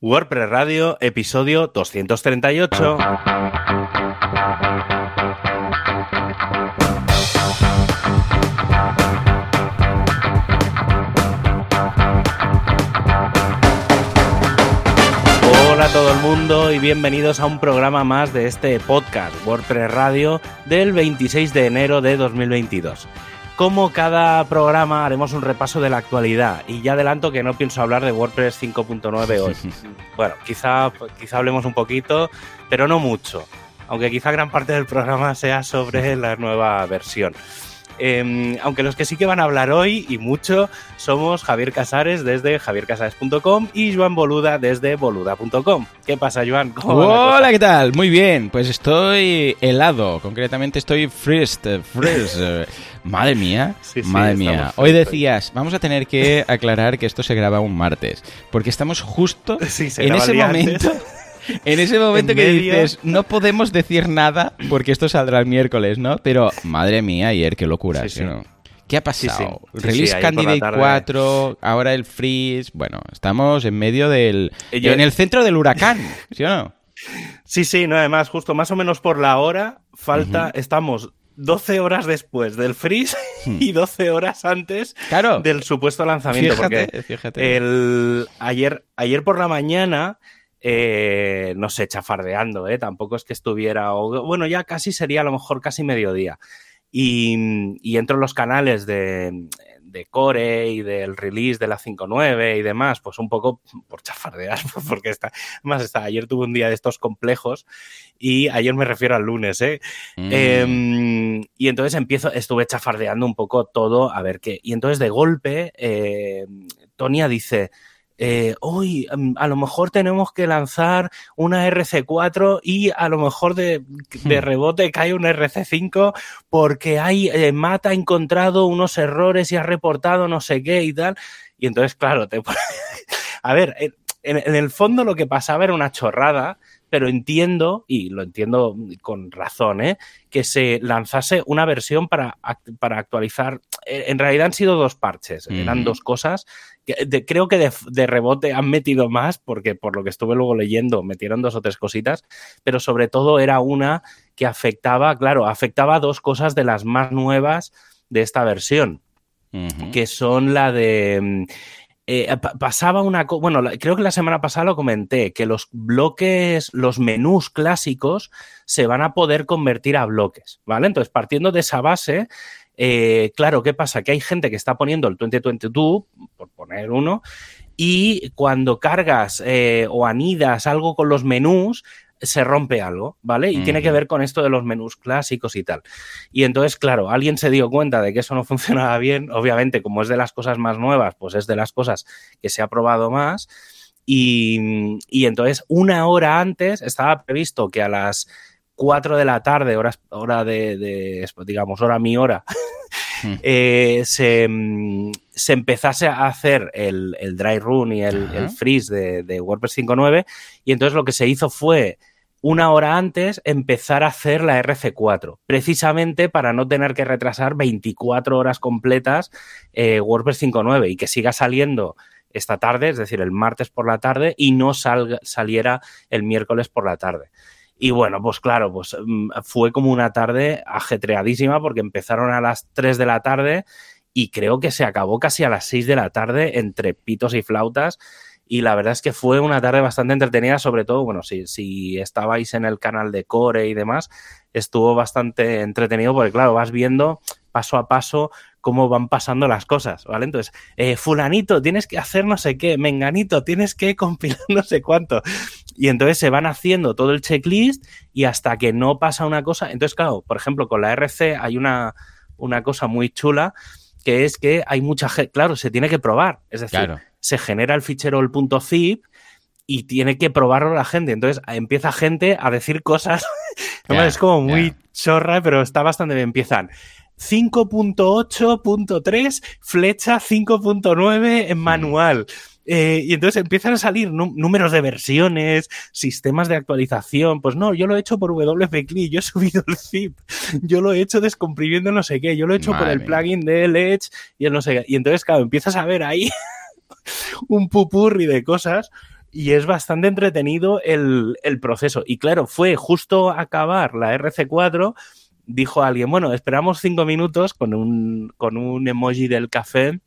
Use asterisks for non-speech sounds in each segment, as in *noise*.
WordPress Radio, episodio 238. Hola a todo el mundo y bienvenidos a un programa más de este podcast WordPress Radio del 26 de enero de 2022. Como cada programa haremos un repaso de la actualidad y ya adelanto que no pienso hablar de WordPress 5.9 hoy. *laughs* bueno, quizá, quizá hablemos un poquito, pero no mucho, aunque quizá gran parte del programa sea sobre la nueva versión. Eh, aunque los que sí que van a hablar hoy y mucho somos Javier Casares desde javiercasares.com y Joan Boluda desde boluda.com. ¿Qué pasa, Joan? Hola, ¿qué tal? Muy bien, pues estoy helado, concretamente estoy freezed, freeze. *laughs* Madre mía, Sí, sí, madre mía. Hoy decías, vamos a tener que *laughs* aclarar que esto se graba un martes, porque estamos justo Sí, en ese momento. antes. *laughs* En ese momento En que medio. dices, no podemos decir nada porque esto saldrá el miércoles, ¿no? Pero, madre mía, ayer, qué locura, Sí, ¿sí sí. o no? ¿Qué ha pasado? Sí, Release Candidate tarde. 4, ahora el Freeze. Bueno, estamos en medio del. Yo- En el centro del huracán, ¿sí o no? Sí, sí, no, además, justo más o menos por la hora, falta, estamos 12 horas después del freeze y 12 horas antes Claro. del supuesto lanzamiento. Fíjate, porque fíjate. el, ayer, ayer por la mañana, eh, no sé, chafardeando, ¿eh? tampoco es que estuviera, o- bueno, ya casi sería a lo mejor casi mediodía. Y, y entro en los canales de, de Core y del release de la 5.9 y demás, pues un poco por chafardear, *laughs* porque está, además está, ayer tuve un día de estos complejos y ayer me refiero al lunes, ¿eh? Mm. Em, y entonces empiezo, estuve chafardeando un poco todo, a ver qué. Y entonces de golpe, eh, Tonia dice, eh, uy, em, a lo mejor tenemos que lanzar una RC4 y a lo mejor de, de Hmm. rebote cae una RC5 porque hay, eh, Matt ha encontrado unos errores y ha reportado no sé qué y tal. Y entonces, claro, te *laughs* a ver, en, en el fondo lo que pasaba era una chorrada, pero entiendo, y lo entiendo con razón, ¿eh? que se lanzase una versión para, para actualizar. Eh, En realidad han sido dos parches, eran dos cosas. De- creo que de, de rebote han metido más, porque por lo que estuve luego leyendo, metieron dos o tres cositas, pero sobre todo era una que afectaba, claro, afectaba a dos cosas de las más nuevas de esta versión que son la de... mm, eh, pa- pasaba una cosa, bueno, creo que la semana pasada lo comenté, que los bloques, los menús clásicos se van a poder convertir a bloques, ¿vale? Entonces, partiendo de esa base, eh, claro, ¿qué pasa? Que hay gente que está poniendo el 2022, por poner uno, y cuando cargas eh, o anidas algo con los menús, se rompe algo, ¿vale? Y tiene que ver con esto de los menús clásicos y tal. Y entonces, claro, alguien se dio cuenta de que eso no *laughs* funcionaba bien. Obviamente, como es de las cosas más nuevas, pues es de las cosas que se ha probado más. Y, y entonces, una hora antes, estaba previsto que a las 4 de la tarde, horas, hora de, de, digamos, hora mi hora, Hmm. *laughs* eh, se, mm, se empezase a hacer el, el dry run y el, el freeze de, de WordPress 5.9 y entonces lo que se hizo fue una hora antes empezar a hacer la RC4, precisamente para no tener que retrasar 24 horas completas eh, WordPress 5.9 y que siga saliendo esta tarde, es decir, el martes por la tarde y no salga- saliera el miércoles por la tarde. Y bueno, pues claro, pues mm, fue como una tarde ajetreadísima porque empezaron a las 3 de la tarde y creo que se acabó casi a las 6 de la tarde entre pitos y flautas. Y la verdad es que fue una tarde bastante entretenida, sobre todo, bueno, si, si estabais en el canal de Core y demás, estuvo bastante entretenido porque, claro, vas viendo paso a paso cómo van pasando las cosas, ¿vale? Entonces, eh, fulanito, tienes que hacer no sé qué, menganito, tienes que *laughs* compilar no sé cuánto. Y entonces se van haciendo todo el checklist y hasta que no pasa una cosa. Entonces, claro, por ejemplo, con la RC hay una, una cosa muy chula que es que hay mucha gente, claro, se tiene que probar. Es decir, Claro. se genera el fichero el punto zip y tiene que probarlo la gente. Entonces empieza gente a decir cosas. *laughs* Es como muy chorra, pero está bastante bien. Empiezan 5.8.3, flecha 5.9 en manual. Eh, y entonces empiezan a salir nú- números de versiones, sistemas de actualización. Pues no, yo lo he hecho por WP-CLI, yo he *laughs* subido el zip, yo lo he hecho descomprimiendo no sé qué, yo lo he hecho por el mía. plugin de Edge y el no sé qué. Y entonces, claro, empiezas a ver ahí *laughs* un pupurri de cosas y es bastante entretenido el, el proceso. Y claro, fue justo acabar la RC4 dijo alguien, bueno, esperamos cinco minutos con un, con un emoji del café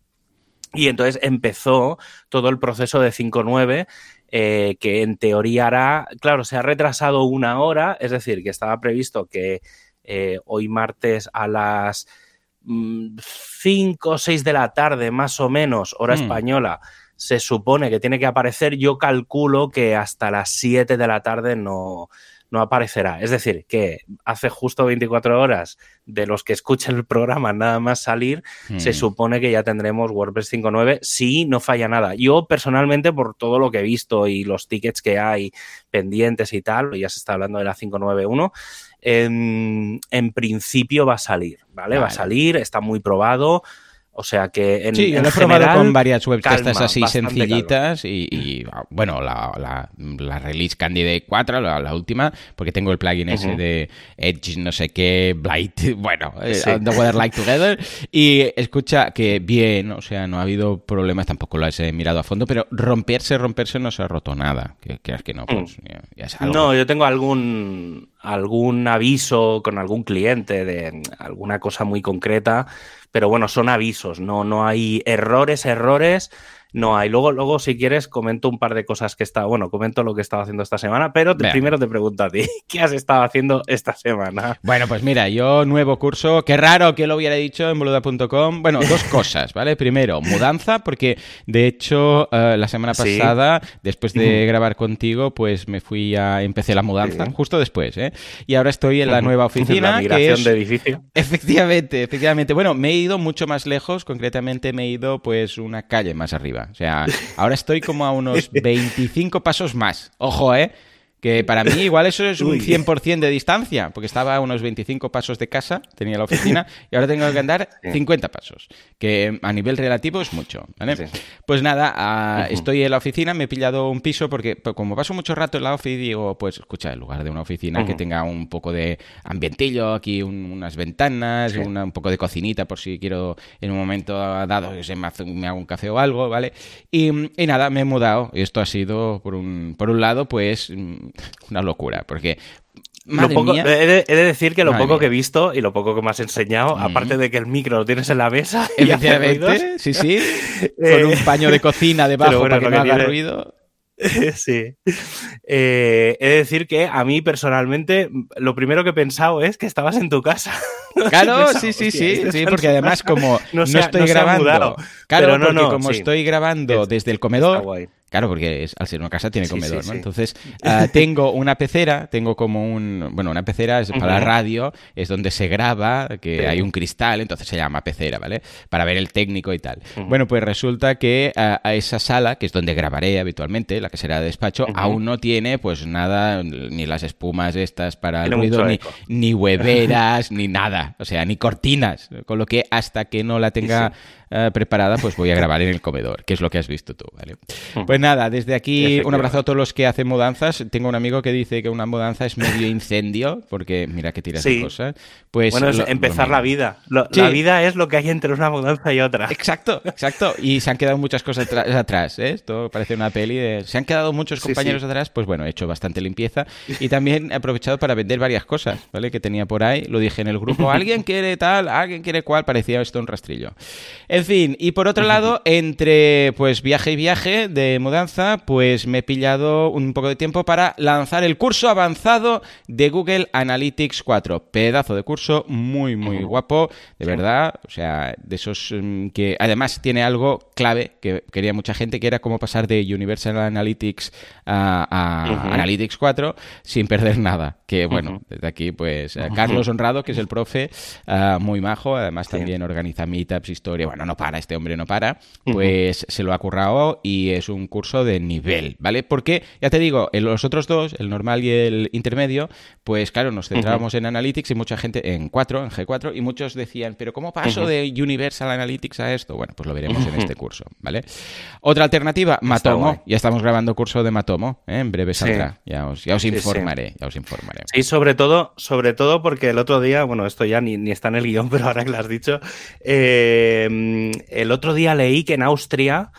y entonces empezó todo el proceso de 5.9 eh, que en teoría hará, claro, se ha retrasado una hora, es decir, que estaba previsto que eh, hoy martes a las 5 o 6 de la tarde, más o menos, hora Hmm. española, se supone que tiene que aparecer. Yo calculo que hasta las 7 de la tarde no, no aparecerá. Es decir, que hace justo 24 horas de los que escuchen el programa nada más salir, se Mm. supone que ya tendremos WordPress 5.9 si no falla nada. Yo personalmente, por todo lo que he visto y los tickets que hay pendientes y tal, ya se está hablando de la 5.9.1, en, en principio va a salir, ¿vale? Va a salir, está muy probado. O sea que en, Sí, yo lo he probado general, con varias webs de calma, estas así sencillitas y, y, bueno, la, la, la release Candidate 4, la, la última, porque tengo el plugin ese de Edge, no sé qué, Blight, *laughs* bueno, eh, Sí. The Weather Like Together. Y escucha que bien, o sea, no ha habido problemas, tampoco lo he mirado a fondo, pero romperse, romperse no se ha roto nada. Que creas que no, pues ya, ya es algo. Mm. No, yo tengo algún, algún aviso con algún cliente de mm, alguna cosa muy concreta, pero bueno, son avisos, no, no hay errores, errores, no hay. Luego, luego, si quieres, comento un par de cosas que está, bueno, comento lo que he estado haciendo esta semana, pero te- primero te pregunto a ti, *laughs* ¿qué has estado haciendo esta semana? Bueno, pues mira, yo nuevo curso, qué raro que lo hubiera dicho en boluda.com. Bueno, dos *laughs* cosas, ¿vale? Primero, mudanza, porque de hecho eh, la semana Sí. pasada, después de grabar contigo, pues me fui a, empecé la mudanza, Sí. justo después, ¿eh? Y ahora estoy en la nueva *laughs* oficina, La que migración es... de edificio. Efectivamente, efectivamente. Bueno, me he ido mucho más lejos, concretamente me he ido pues una calle más arriba. O sea, ahora estoy como a unos *laughs* 25 pasos más. Ojo, ¿eh? Que para mí igual eso es un Uy. 100% de distancia, porque estaba a unos 25 pasos de casa, tenía la oficina, *laughs* y ahora tengo que andar Sí. 50 pasos, que a nivel relativo es mucho, ¿vale? Sí. Pues nada, Ujú. estoy en la oficina, me he pillado un piso, porque como paso mucho rato en la ofi, digo, pues escucha, en lugar de una oficina que tenga un poco de ambientillo, aquí un- unas ventanas, Sí. una- un poco de cocinita por si quiero en un momento dado que se me, hace- me hago un café o algo, ¿vale? Y, y nada, me he mudado. Y esto ha sido, por un, por un lado, pues mm, una locura, porque... Lo poco- he, de, he de decir que lo Madre poco mía. que he visto y lo poco que me has enseñado, aparte de que el micro lo tienes en la mesa Efectivamente, sí, sí. Eh, *laughs* Con un paño de cocina debajo bueno, para que no haga tiene- ruido. *laughs* sí. Eh, he de decir que a mí personalmente lo primero que he pensado es que estabas en tu casa. *laughs* Claro, pensado, sí, sí, sí, sí, porque además como no, estoy no grabando, mudado. claro, porque no, como sí. estoy grabando Es- desde el comedor. Claro, porque es- al ser una casa tiene Sí, comedor, sí, ¿no? sí. Entonces, *laughs* ah, tengo una pecera, tengo como un... Bueno, una pecera es para la radio, es donde se graba, que hay un cristal, entonces se llama pecera, ¿vale? Para ver el técnico y tal. Bueno, pues resulta que ah, a esa sala, que es donde grabaré habitualmente, la que será de despacho, aún no tiene pues nada, ni las espumas estas para el ruido, ni *laughs* hueveras, ni nada, o sea, ni cortinas. Con lo que hasta que no la tenga eh, preparada, pues voy a grabar en el comedor, que es lo que has visto tú, ¿vale? Pues nada, desde aquí un abrazo a todos los que hacen mudanzas. Tengo un amigo que dice que una mudanza es medio incendio, porque mira que tiras de Sí. cosas. Pues Bueno, es lo- empezar lo la vida. Lo- Sí. La vida es lo que hay entre una mudanza y otra. Exacto, exacto. Y se han quedado muchas cosas atrás, ¿eh? Esto parece una peli de... Se han quedado muchos compañeros sí. atrás, pues bueno, he hecho bastante limpieza y también he aprovechado para vender varias cosas, ¿vale? Que tenía por ahí, lo dije en el grupo, *laughs* alguien quiere tal, alguien quiere cual, parecía esto un rastrillo. En fin, y por otro lado, entre pues viaje y viaje de mudanza, pues me he pillado un poco de tiempo para lanzar el curso avanzado de Google Analytics 4. Pedazo de curso, muy, muy guapo, de verdad. O sea, de esos mm, que además tiene algo clave que quería mucha gente, que era cómo pasar de Universal Analytics a. Analytics 4 sin perder nada. Que bueno, desde aquí, pues Carlos Honrado, que es el profe, ah, muy majo, además Sí. también organiza meetups, historia. Bueno, no para, este hombre no para. Pues se lo ha currado y es un curso de nivel, ¿vale? Porque, ya te digo, en los otros dos, el normal y el intermedio, pues claro, nos centrábamos en Analytics y mucha gente en 4, en G4, y muchos decían, pero ¿cómo paso de Universal Analytics a esto? Bueno, pues lo veremos en este curso, ¿vale? Otra alternativa. Matomo. Ya estamos grabando curso de Matomo, ¿eh? en breve Sí. saldrá. Ya os, ya os Sí, sí. informaré, ya os informaré. Sí, sobre todo, sobre todo porque el otro día, bueno, esto ya ni, ni está en el guion, *laughs* pero ahora que lo has dicho, eh, el otro día leí que en Austria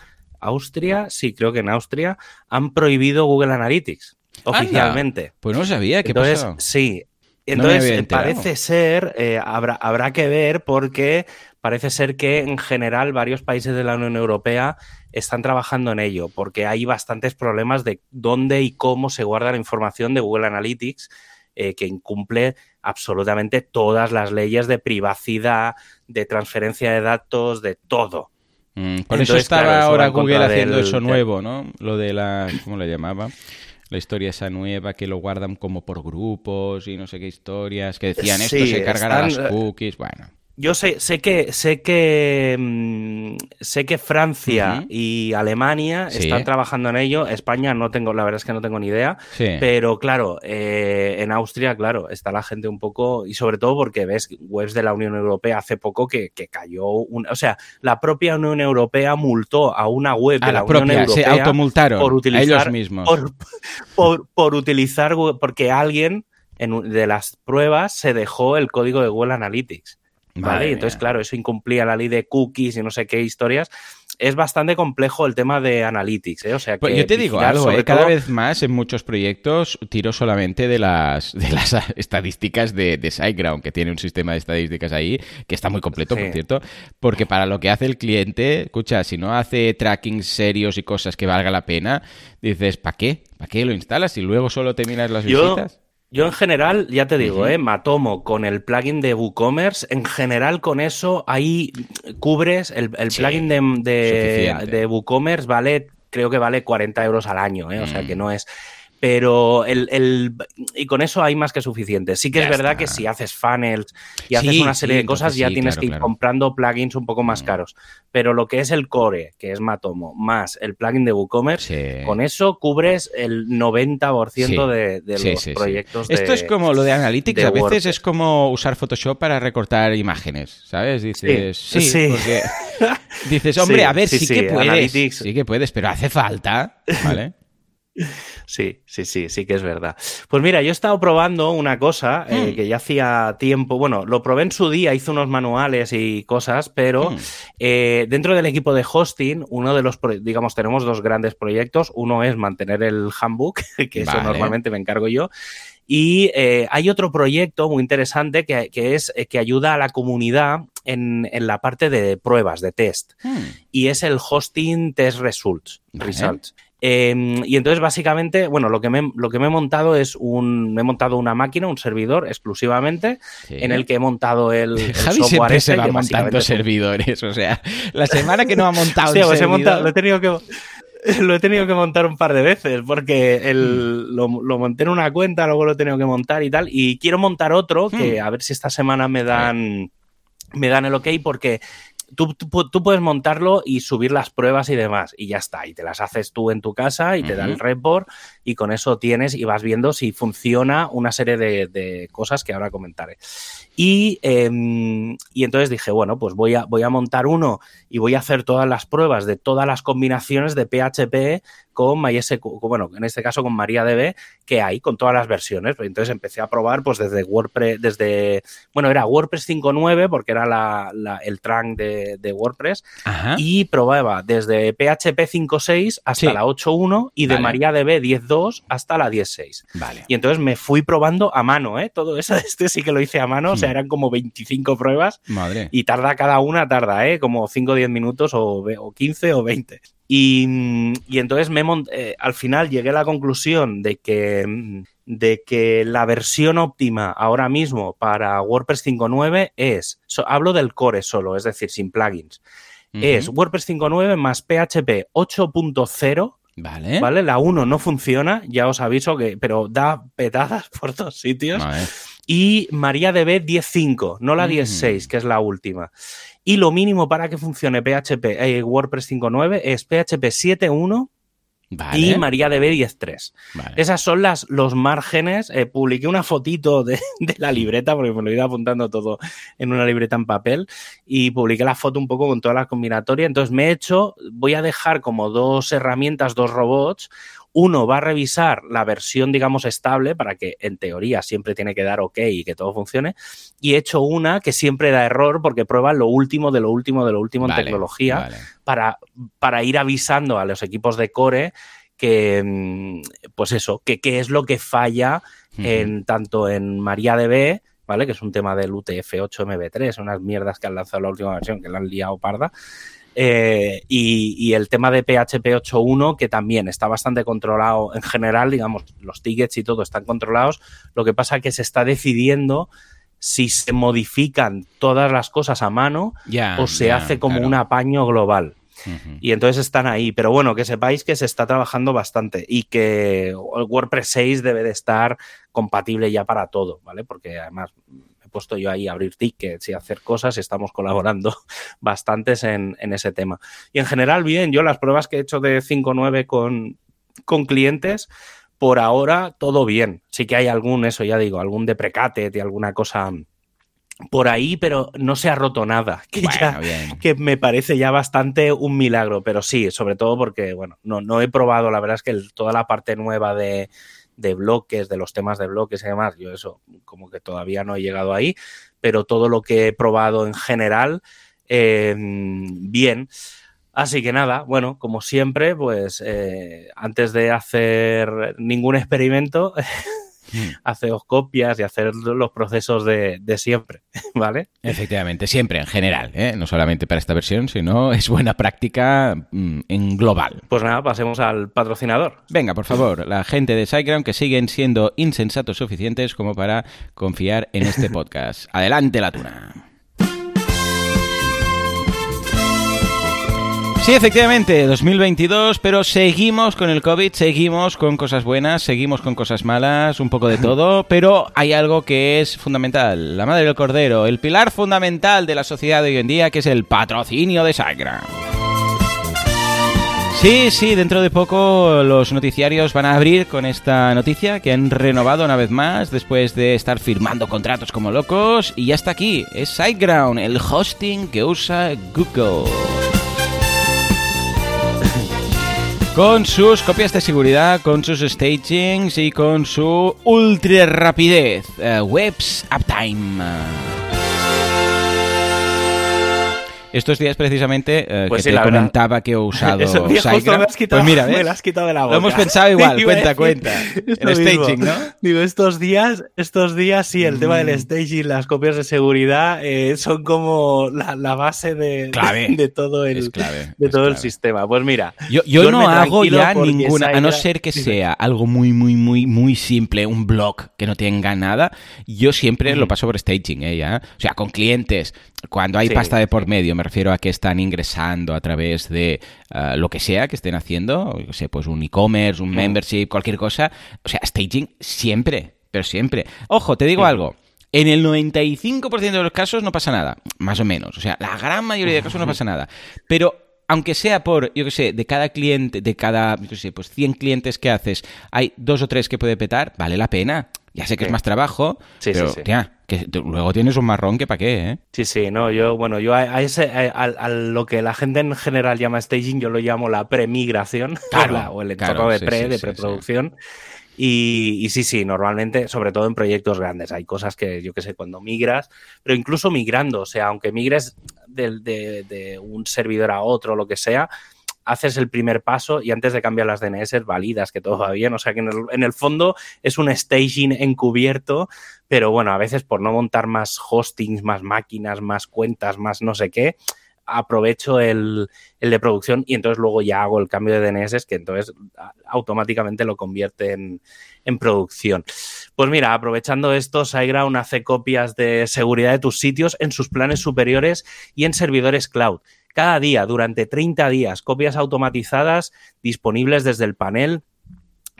Austria, sí, creo que en Austria, han prohibido Google Analytics oficialmente. Pues no sabía, ¿qué Entonces, pasó? sí. Entonces, eh, parece ser, eh, habrá, habrá que ver porque parece ser que en general varios países de la Unión Europea están trabajando en ello, porque hay bastantes problemas de dónde y cómo se guarda la información de Google Analytics, eh, que incumple absolutamente todas las leyes de privacidad, de transferencia de datos, de todo. Mm, por eso estaba claro, ahora Google haciendo del- eso nuevo, ¿no? Lo de la... ¿Cómo le llamaba? La historia esa nueva que lo guardan como por grupos y no sé qué historias, que decían esto se cargará están, las eh, cookies, bueno. Yo sé, sé que sé que mm, sé que Francia y Alemania Sí. están trabajando en ello. España no tengo, la verdad es que no tengo ni idea. Sí. Pero claro, eh, en Austria, claro, está la gente un poco, y sobre todo porque ves webs de la Unión Europea hace poco que, que cayó, un- o sea, la propia Unión Europea multó a una web de a la, la Unión propia, se Europea automultaron por utilizar ellos mismos. por, por, por utilizar, porque alguien en de las pruebas se dejó el código de Google Analytics. ¿Vale? Madre entonces, mía. claro, eso incumplía la ley de cookies y no sé qué historias. Es bastante complejo el tema de Analytics, ¿eh? O sea, que Pues yo te digo algo, sobre ¿eh? cada todo- vez más en muchos proyectos tiro solamente de las, de las *laughs* estadísticas de, de SiteGround, que tiene un sistema de estadísticas ahí que está muy completo, por cierto, porque para lo que hace el cliente, escucha, si no hace tracking serios y cosas que valga la pena, dices, ¿para qué? ¿Para qué lo instalas y luego solo te miras las Yo- visitas? Yo en general, ya te digo, Ujú. ¿eh? Matomo con el plugin de WooCommerce, en general con eso ahí cubres el, el Sí, plugin de, de WooCommerce vale, creo que vale 40 euros al año, ¿eh? O sea Mm. que no es... Pero el, el- y con eso hay más que suficiente. Sí que Ya es verdad está. que si haces funnels y haces una serie sí, de cosas, ya sí, tienes claro, que ir claro. comprando plugins un poco más Mm. caros. Pero lo que es el core, que es Matomo, más el plugin de WooCommerce, con eso cubres el 90% Sí. de, de los sí, sí. proyectos. Esto de- es como lo de Analytics, de a veces WordPress. es como usar Photoshop para recortar imágenes, ¿sabes? Dices, sí, porque *laughs* dices, hombre, a ver, sí, que puedes, Analytics. sí que puedes, pero hace falta, ¿vale? *laughs* Sí, sí, sí, sí que es verdad. Pues mira, yo he estado probando una cosa eh, Hmm. que ya hacía tiempo, bueno, lo probé en su día, hice unos manuales y cosas, pero Hmm. eh, dentro del equipo de hosting, uno de los, digamos, tenemos dos grandes proyectos. Uno es mantener el handbook, *laughs* que eso normalmente me encargo yo. Y eh, hay otro proyecto muy interesante que, que es que ayuda a la comunidad en, en la parte de pruebas, de test Hmm. y es el hosting test results. Vale. results. Eh, y entonces, básicamente, bueno, lo que, me, lo que me he montado es un. Me he montado una máquina, un servidor exclusivamente, Sí. en el que he montado el, el *laughs* Javi software siempre se va que montando servidores, o sea, la semana que no ha montado *laughs* Hostia, un pues he montado- lo he tenido que. *laughs* Lo he tenido que montar un par de veces porque el, lo, lo monté en una cuenta, luego lo he tenido que montar y tal. Y quiero montar otro que Hmm. a ver si esta semana me dan, me dan el ok porque tú, tú, tú puedes montarlo y subir las pruebas y demás y ya está. Y te las haces tú en tu casa y te da el report y con eso tienes y vas viendo si funciona una serie de, de cosas que ahora comentaré. Y, em, y entonces dije, bueno, pues voy a, voy a montar uno y voy a hacer todas las pruebas de todas las combinaciones de PHP con MySQL, bueno, en este caso con MariaDB, que hay con todas las versiones. Entonces empecé a probar pues desde WordPress, desde, bueno, era WordPress 5.9 porque era la, la- el trunk de, de WordPress Ajá. y probaba desde PHP 5.6 hasta Sí. la 8.1 y de Vale. MariaDB 10.2 hasta la 10.6. Vale. Y entonces me fui probando a mano, ¿eh? Todo eso, *laughs* este sí que lo hice a mano, o sea, Hmm. eran como 25 pruebas Madre. y tarda cada una, tarda, ¿eh? Como 5 o 10 minutos o, o 15 o 20. Y, mm, y entonces me mont- eh, al final llegué a la conclusión de que, mm, de que la versión óptima ahora mismo para WordPress 5.9 es, so- hablo del core solo, es decir, sin plugins, es Ujú. WordPress 5.9 más PHP 8.0 Vale. ¿Vale? La 1 no funciona, ya os aviso que, pero da petadas *laughs* por todos sitios. Vale. Y MariaDB 10.5, no la Mm. 10.6, que es la última. Y lo mínimo para que funcione PHP, eh, WordPress 5.9 es PHP 7.1 Vale. y MariaDB 10.3. Vale. Esas son las, los márgenes. Eh, publiqué una fotito de, *laughs* de la libreta, porque me lo he ido apuntando todo en una libreta en papel, y publiqué la foto un poco con toda la combinatoria. Entonces me he hecho, voy a dejar como dos herramientas, dos robots. Uno va a revisar la versión, digamos, estable para que en teoría siempre tiene que dar OK y que todo funcione. Y he hecho una que siempre da error porque prueba lo último de lo último de lo último en tecnología Para, para ir avisando a los equipos de core que, mm, pues eso, que qué es lo que falla en tanto en MariaDB, ¿vale? Que es un tema del UTF-8 MB3, unas mierdas que han lanzado la última versión que la han liado parda. Eh, y, el tema de PHP 8.1, que también está bastante controlado en general, digamos, los tickets y todo están controlados. Lo que pasa es que se está decidiendo si se modifican todas las cosas a mano o se hace como un apaño global. Y entonces están ahí. Pero bueno, que sepáis que se está trabajando bastante y que el WordPress 6 debe de estar compatible ya para todo, ¿vale? Porque además puesto yo ahí a abrir tickets y hacer cosas, estamos colaborando *laughs* bastantes en, ese tema. Y en general, bien, yo las pruebas que he hecho de 5.9 con, con clientes, por ahora todo bien. Sí que hay algún, eso ya digo, algún deprecate y alguna cosa por ahí, pero no se ha roto nada, *laughs* que, que me parece ya bastante un milagro, pero sí, sobre todo porque, bueno, no, no he probado, la verdad es que toda la parte nueva de, de bloques, de los temas de bloques y demás. Yo eso como que todavía no he llegado ahí, pero todo lo que he probado en general, em, bien. Así que nada, bueno, como siempre, pues eh, antes de hacer ningún experimento. *laughs* haceos copias y hacer los procesos de, siempre, *laughs* ¿vale? Efectivamente, siempre en general, ¿eh? no solamente para esta versión, sino *laughs* es buena práctica mm, en global. Pues nada, pasemos al patrocinador. Venga, por favor, la gente de SiteGround que siguen siendo insensatos suficientes como para confiar en este *laughs* podcast. Adelante la tuna. Sí, efectivamente, 2022, pero seguimos con el COVID, seguimos con cosas buenas, seguimos con cosas malas, un poco de todo, pero hay algo que es fundamental, la madre del cordero, el pilar fundamental de la sociedad de hoy en día, que es el patrocinio de Sagra. Sí, sí, dentro de poco los noticiarios van a abrir con esta noticia que han renovado una vez más después de estar firmando contratos como locos y ya está aquí, es SiteGround, el hosting que usa Google. Con sus copias de seguridad, con sus stagings y con su ultra rapidez. Eh, webs Uptime. Estos días precisamente eh, pues que te comentaba que he *laughs* usado pues mira, *laughs* ¿ves? Me has quitado de la boca. Lo hemos pensado *laughs* igual, cuenta, cuenta. El staging, ¿no? Digo, estos días, estos días sí, el tema del mm. staging, las copias de seguridad eh, son como la, base de, de, todo el, de todo el sistema. Pues mira, yo, yo no hago ya ninguna, a no ser que sea algo muy, muy, muy, muy simple, un blog que no tenga nada, yo siempre lo paso por staging, ¿eh? ¿ya? O sea, con clientes, cuando hay pasta de por medio, me refiero a que están ingresando a través de eh, lo que sea que estén haciendo, o sea, pues un e-commerce, un membership, cualquier cosa. O sea, staging siempre, pero siempre. Ojo, te digo algo. En el 95% de los casos no pasa nada, más o menos. O sea, la gran mayoría de casos no pasa nada. Pero aunque sea por, yo qué sé, de cada cliente, de cada, yo qué sé, pues 100 clientes que haces, hay dos o tres que puede petar, vale la pena. Ya sé que es más trabajo, pero ya, que luego tienes un marrón que para qué, ¿eh? Sí, sí, no, yo, bueno, yo a, ese, a, lo que la gente en general llama staging, yo lo llamo la premigración, *laughs* o el entorno de pre, de preproducción. Y, sí, sí, normalmente, sobre todo en proyectos grandes, hay cosas que yo que sé, cuando migras, pero incluso migrando, o sea, aunque migres de, de un servidor a otro, lo que sea, haces el primer paso y antes de cambiar las DNS validas que todo va bien. O sea que en el, fondo es un staging encubierto, pero bueno, a veces por no montar más hostings, más máquinas, más cuentas, más no sé qué, aprovecho el, de producción y entonces luego ya hago el cambio de DNS que entonces automáticamente lo convierte en, en producción. Pues mira, aprovechando esto, SiteGround hace copias de seguridad de tus sitios en sus planes superiores y en servidores cloud cada día durante 30 días, copias automatizadas disponibles desde el panel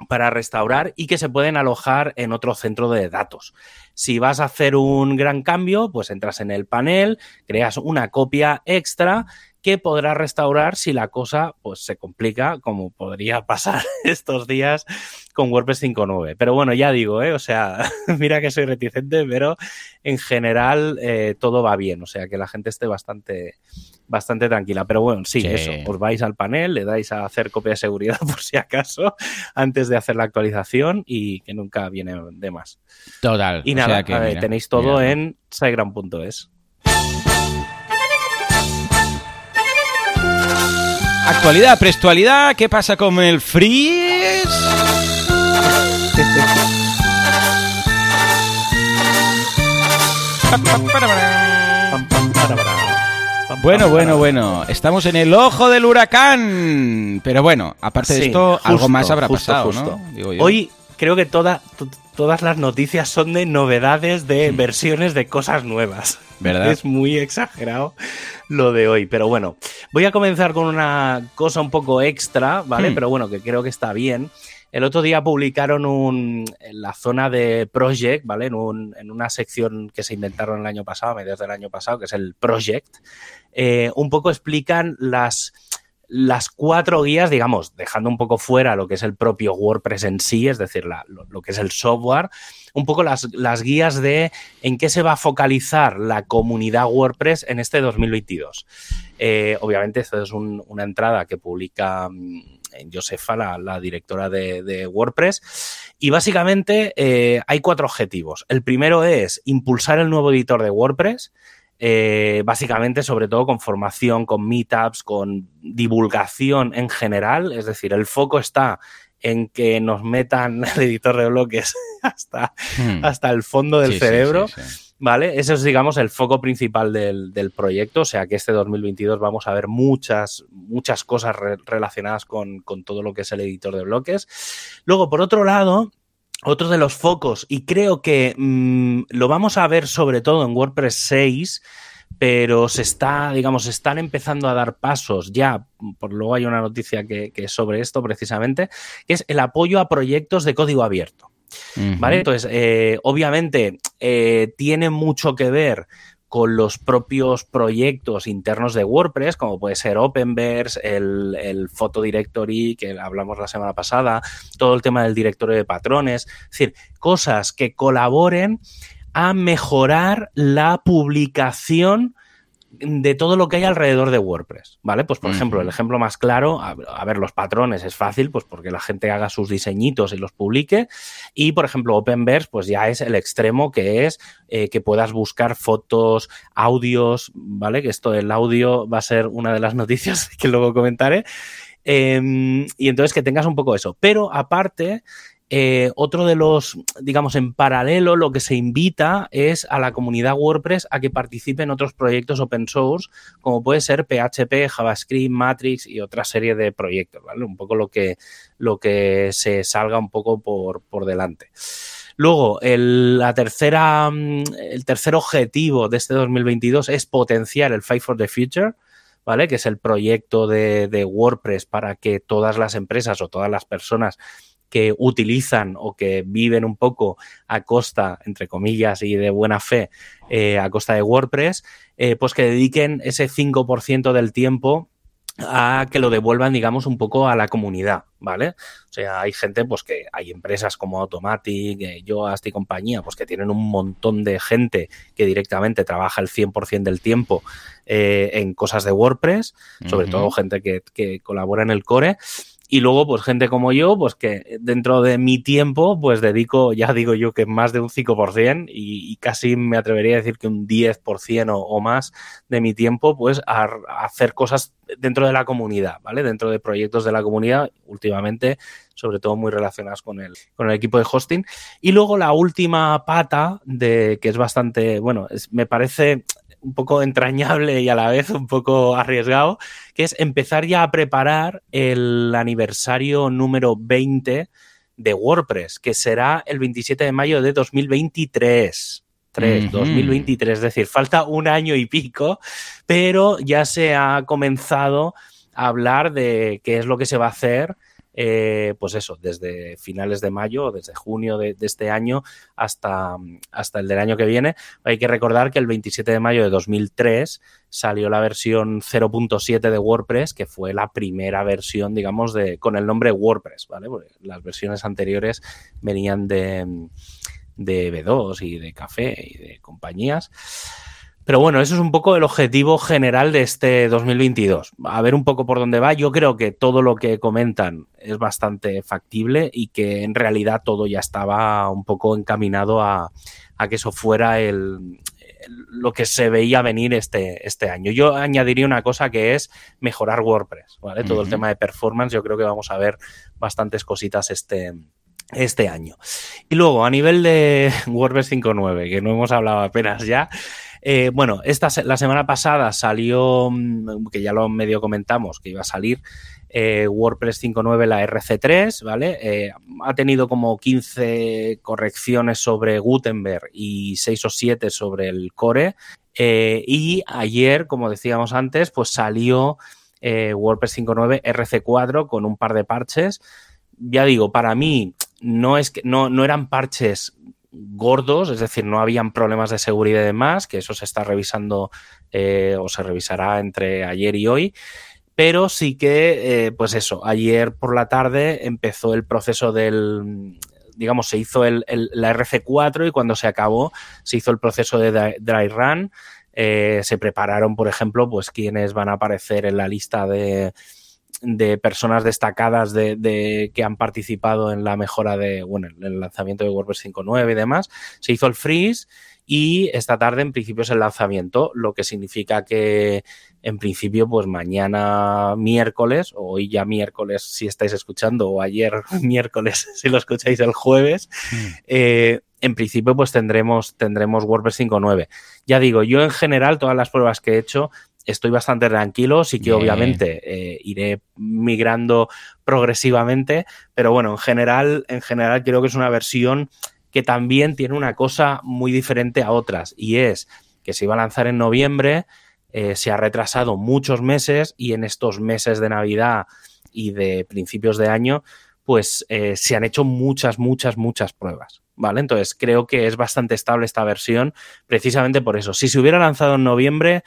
para restaurar y que se pueden alojar en otro centro de datos. Si vas a hacer un gran cambio, pues entras en el panel, creas una copia extra que podrá restaurar si la cosa pues se complica, como podría *laughs* pasar estos días con WordPress 5.9. Pero bueno, ya digo, ¿eh? o sea, *laughs* mira que soy reticente, pero en general eh, todo va bien, o sea, que la gente esté bastante, bastante tranquila. Pero bueno, sí, eso, os vais al panel, le dais a hacer copia de seguridad *laughs* por si acaso, antes de hacer la actualización y que nunca viene de más. Total. Y nada, tenéis todo en sitegram.es. Actualidad, prestualidad, ¿qué pasa con el freeze? Bueno, bueno, bueno. Estamos en el ojo del huracán. Pero bueno, aparte de esto, algo más habrá pasado, ¿no? Hoy creo que toda, todas las noticias son de novedades de versiones de cosas nuevas. ¿Verdad? Es muy exagerado lo de hoy. Pero bueno, voy a comenzar con una cosa un poco extra, ¿vale? Hmm. Pero bueno, que creo que está bien. El otro día publicaron un, en la zona de Project, ¿vale? En, un, en, una sección que se inventaron el año pasado, a mediados del año pasado, que es el Project. Eh, un poco explican las, las cuatro guías, digamos, dejando un poco fuera lo que es el propio WordPress en sí, es decir, lo, que es el software, un poco las, las, guías de en qué se va a focalizar la comunidad WordPress en este 2022. Eh, obviamente, esto es una entrada que publica mm, Josefa, la, directora de, WordPress. Y básicamente eh, hay cuatro objetivos. El primero es impulsar el nuevo editor de WordPress. Eh, básicamente, sobre todo con formación, con meetups, con divulgación en general. Es decir, el foco está en que nos metan *laughs* el editor de bloques *laughs* hasta, hmm. hasta el fondo del cerebro. ¿Vale? Ese es, digamos, el foco principal del, proyecto. O sea que este 2022 vamos a ver muchas, muchas cosas relacionadas con, todo lo que es el editor de bloques. Luego, por otro lado, otro de los focos, y creo que mm, lo vamos a ver sobre todo en WordPress 6, pero se está, digamos, están empezando a dar pasos ya, por luego hay una noticia que, que es sobre esto precisamente, que es el apoyo a proyectos de código abierto. ¿Vale? Entonces, eh, obviamente, eh, tiene mucho que ver con los propios proyectos internos de WordPress, como puede ser Openverse, el, el Photo Directory, que hablamos la semana pasada, todo el tema del directorio de patrones, es decir, cosas que colaboren a mejorar la publicación de todo lo que hay alrededor de WordPress, ¿vale? Pues por ejemplo, el ejemplo más claro, a, ver, los patrones es fácil, pues porque la gente haga sus diseñitos y los publique. Y por ejemplo, Openverse, pues ya es el extremo que es eh, que puedas buscar fotos, audios, ¿vale? Que esto del audio va a ser una de las *laughs* noticias que luego comentaré. Em, y entonces que tengas un poco eso. Pero aparte, eh, otro de los, digamos, en paralelo, lo que se invita es a la comunidad WordPress a que participe en otros proyectos open source, como puede ser PHP, JavaScript, Matrix y otra serie de proyectos, ¿vale? Un poco lo que, lo que se salga un poco por, por delante. Luego, el, la tercera, mm, el tercer objetivo de este 2022 es potenciar el Fight for the Future, ¿vale? Que es el proyecto de, de WordPress para que todas las empresas o todas las personas que utilizan o que viven un poco a costa, entre comillas, y de buena fe, eh, a costa de WordPress, eh, pues que dediquen ese 5% del tiempo a que lo devuelvan, digamos, un poco a la comunidad, ¿vale? O sea, hay gente, pues que hay empresas como Automatic, eh, Yoast y compañía, pues que tienen un montón de gente que directamente trabaja el 100% del tiempo en cosas de WordPress, sobre todo gente que, que colabora en el core y luego, pues gente como yo, pues que dentro de mi tiempo, pues dedico, ya digo yo que más de un 5% y, y casi me atrevería a decir que un 10% o, o, más de mi tiempo, pues a, a, hacer cosas dentro de la comunidad, ¿vale? Dentro de proyectos de la comunidad, últimamente, sobre todo muy relacionados con el, con el equipo de hosting. Y luego la última pata, de que es bastante, bueno, es, me parece un poco entrañable y a la vez un poco arriesgado, que es empezar ya a preparar el aniversario número 20 de WordPress, que será el 27 de mayo de 2023. 3, 2023, es decir, falta un año y pico, pero ya se ha comenzado a hablar de qué es lo que se va a hacer eh, pues eso, desde finales de mayo, desde junio de, este año hasta, hasta el del año que viene. Hay que recordar que el 27 de mayo de 2003 salió la versión 0.7 de WordPress, que fue la primera versión, digamos, de, con el nombre WordPress, ¿vale? Porque las versiones anteriores venían de, de B2 y de Café y de compañías. Pero bueno, eso es un poco el objetivo general de este 2022. A ver un poco por dónde va. Yo creo que todo lo que comentan es bastante factible y que en realidad todo ya estaba un poco encaminado a, que eso fuera el, lo que se veía venir este, este año. Yo añadiría una cosa que es mejorar WordPress, ¿vale? Todo el tema de performance, yo creo que vamos a ver bastantes cositas este, este año. Y luego, a nivel de *laughs* WordPress 5.9, que no hemos hablado apenas ya, eh, bueno, esta, la semana pasada salió, mm, que ya lo medio comentamos, que iba a salir eh, WordPress 5.9, la RC3, ¿vale? Eh, ha tenido como 15 correcciones sobre Gutenberg y 6 o 7 sobre el Core. y ayer, como decíamos antes, pues salió WordPress 5.9 RC4 con un par de parches. Ya digo, para mí no, es que, no, no eran parches gordos, es decir, no habían problemas de seguridad y demás, que eso se está revisando eh, o se revisará entre ayer y hoy. Pero sí que, eh, pues eso, ayer por la tarde empezó el proceso del, digamos, se hizo el, la RC4 y cuando se acabó se hizo el proceso de dry run. Eh, se prepararon, por ejemplo, pues quienes van a aparecer en la lista de, de personas destacadas de, que han participado en la mejora de, bueno, en el lanzamiento de WordPress 5.9 y demás. Se hizo el freeze y esta tarde en principio es el lanzamiento, lo que significa que en principio pues mañana miércoles, o hoy ya miércoles si estáis escuchando, o ayer *laughs* miércoles si lo escucháis el jueves, mm. eh, en principio pues tendremos, tendremos WordPress 5.9. Ya digo, yo en general todas las pruebas que he hecho estoy bastante tranquilo, sí que obviamente eh, iré migrando progresivamente, pero bueno, en general, en general creo que es una versión que también tiene una cosa muy diferente a otras y es que se iba a lanzar en noviembre, eh, se ha retrasado muchos meses y en estos meses de Navidad y de principios de año, pues eh, se han hecho muchas, muchas, muchas pruebas. ¿Vale? Entonces creo que es bastante estable esta versión, precisamente por eso. Si se hubiera lanzado en noviembre,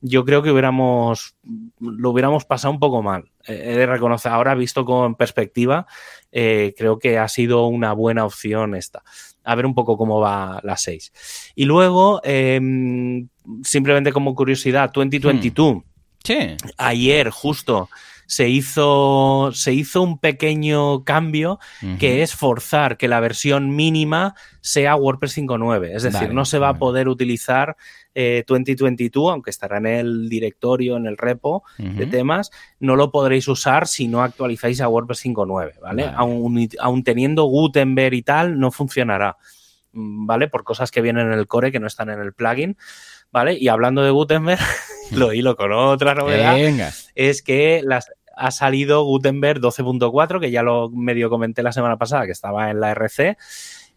yo creo que hubiéramos lo hubiéramos pasado un poco mal. Eh, he de reconocer, ahora visto con perspectiva, eh, creo que ha sido una buena opción esta. A ver un poco cómo va la 6. Y luego, em, simplemente como curiosidad, 2022. Hmm. Sí. Ayer, justo, se hizo, se hizo un pequeño cambio que es forzar que la versión mínima sea WordPress 5.9. Es decir, no se va a poder utilizar 2022, eh, aunque estará en el directorio, en el repo de temas, no lo podréis usar si no actualizáis a WordPress 5.9, ¿vale? Aún, teniendo Gutenberg y tal, no funcionará, mm, ¿vale? Por cosas que vienen en el core que no están en el plugin. ¿Vale? Y hablando de Gutenberg, *laughs* lo hilo con otra novedad, es que las, ha salido Gutenberg 12.4, que ya lo medio comenté la semana pasada, que estaba en la RC.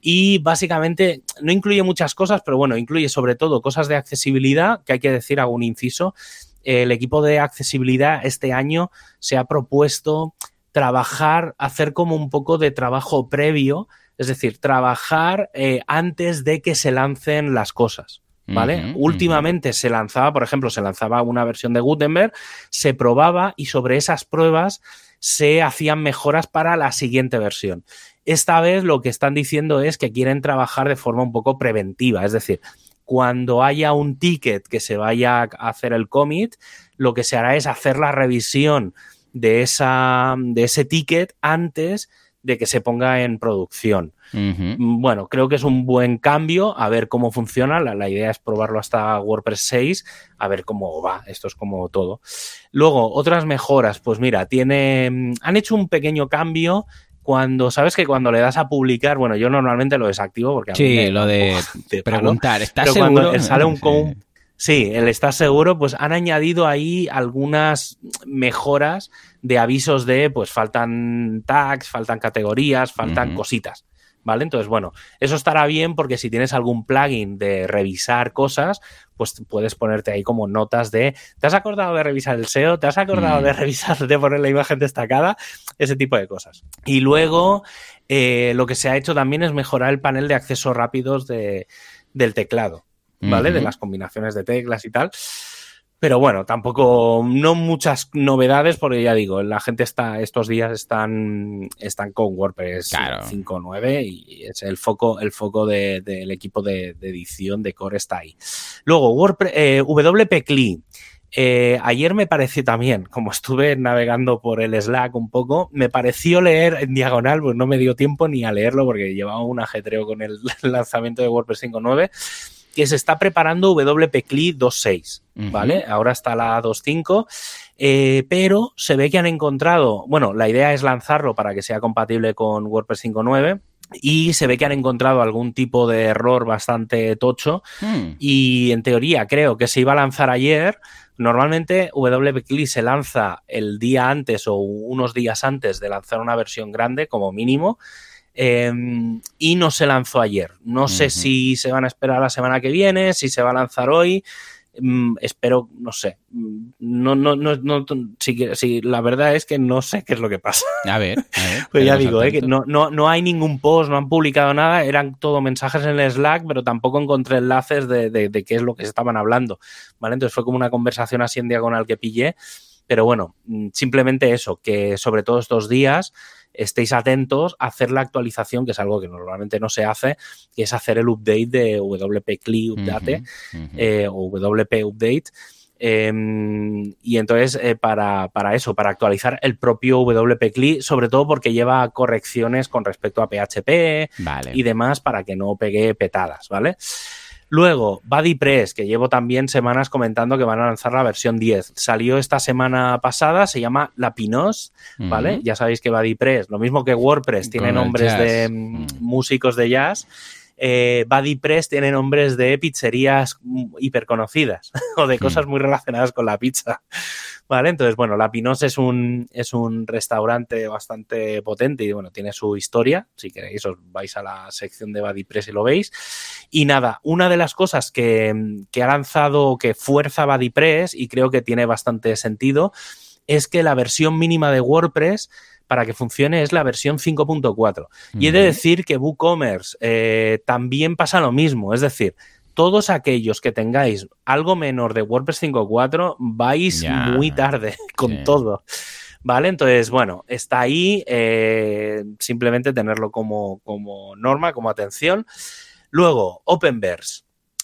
Y básicamente no incluye muchas cosas, pero bueno, incluye sobre todo cosas de accesibilidad, que hay que decir, hago un inciso. El equipo de accesibilidad este año se ha propuesto trabajar, hacer como un poco de trabajo previo, es decir, trabajar eh, antes de que se lancen las cosas. ¿vale? Últimamente se lanzaba, por ejemplo, se lanzaba una versión de Gutenberg, se probaba y sobre esas pruebas se hacían mejoras para la siguiente versión. Esta vez lo que están diciendo es que quieren trabajar de forma un poco preventiva, es decir, cuando haya un ticket que se vaya a hacer el commit, lo que se hará es hacer la revisión de, esa, de ese ticket antes de que se ponga en producción. Bueno, creo que es un buen cambio, a ver cómo funciona. La, idea es probarlo hasta WordPress 6, a ver cómo va. Esto es como todo. Luego, otras mejoras, pues mira, tiene. Mm, han hecho un pequeño cambio cuando sabes que cuando le das a publicar, bueno, yo normalmente lo desactivo porque sí, lo de preguntar, ¿estás seguro? sale un, Sí, el está seguro, pues han añadido ahí algunas mejoras de avisos de, pues faltan tags, faltan categorías, faltan cositas. ¿Vale? Entonces, bueno, eso estará bien porque si tienes algún plugin de revisar cosas, pues puedes ponerte ahí como notas de, ¿te has acordado de revisar el SEO? ¿Te has acordado Mm. de revisar, de poner la imagen destacada? Ese tipo de cosas. Y luego, eh, lo que se ha hecho también es mejorar el panel de acceso rápidos de, del teclado, ¿vale? De las combinaciones de teclas y tal. Pero bueno, tampoco, no muchas novedades, porque ya digo, la gente está, estos días están, están con WordPress Claro. 5.9 y es el foco, el foco de- del equipo de, de edición de Core está ahí. Luego, WordPress, eh, WP CLI. Eh, ayer me pareció también, como estuve navegando por el Slack un poco, me pareció leer en diagonal, pues no me dio tiempo ni a leerlo porque llevaba un ajetreo con el *laughs* lanzamiento de WordPress 5.9, que se está preparando WP CLI 2.6, Ujú. ¿vale? Ahora está la 2.5, eh, pero se ve que han encontrado, bueno, la idea es lanzarlo para que sea compatible con WordPress 5.9 y se ve que han encontrado algún tipo de error bastante tocho Hmm. y en teoría creo que se iba a lanzar ayer. Normalmente WP-CLI se lanza el día antes o unos días antes de lanzar una versión grande como mínimo eh, y no se lanzó ayer. No sé si se van a esperar la semana que viene, si se va a lanzar hoy. Mm, espero, no sé. No, no, no, no, si, la verdad es que no sé qué es lo que pasa. A ver, a ver. *laughs* Pues ya digo, eh, que no, no, no hay ningún post, no han publicado nada, eran todo mensajes en el Slack, pero tampoco encontré enlaces de, de- de qué es lo que estaban hablando. ¿vale? Entonces fue como una conversación así en diagonal que pillé. Pero bueno, mm, simplemente eso, que sobre todo estos días estéis atentos a hacer la actualización, que es algo que normalmente no se hace, que es hacer el update de WP CLI Update eh, o WP Update. eh, y entonces, eh, para, para eso, para actualizar el propio WP CLI, sobre todo porque lleva correcciones con respecto a PHP Vale. y demás para que no pegue petadas, ¿vale? Luego, BuddyPress, que llevo también semanas comentando que van a lanzar la versión 10. Salió esta semana pasada, se llama La Pinos, ¿vale? Ya sabéis que BuddyPress, lo mismo que WordPress, tiene Con nombres de mm, músicos de jazz. Eh, BuddyPress tiene nombres de pizzerías hiperconocidas *laughs* o de cosas muy relacionadas con la pizza. ¿Vale? Entonces, bueno, La Pinos es un, es un restaurante bastante potente y, bueno, tiene su historia. Si queréis, os vais a la sección de BuddyPress y lo veis. Y nada, una de las cosas que, que ha lanzado, que fuerza BuddyPress y creo que tiene bastante sentido, es que la versión mínima de WordPress para que funcione es la versión 5.4. Y he de decir que WooCommerce eh, también pasa lo mismo. Es decir, todos aquellos que tengáis algo menor de WordPress 5.4 vais muy tarde *laughs* con todo. ¿Vale? Entonces, bueno, está ahí. eh, simplemente tenerlo como, como norma, como atención. Luego, Openverse.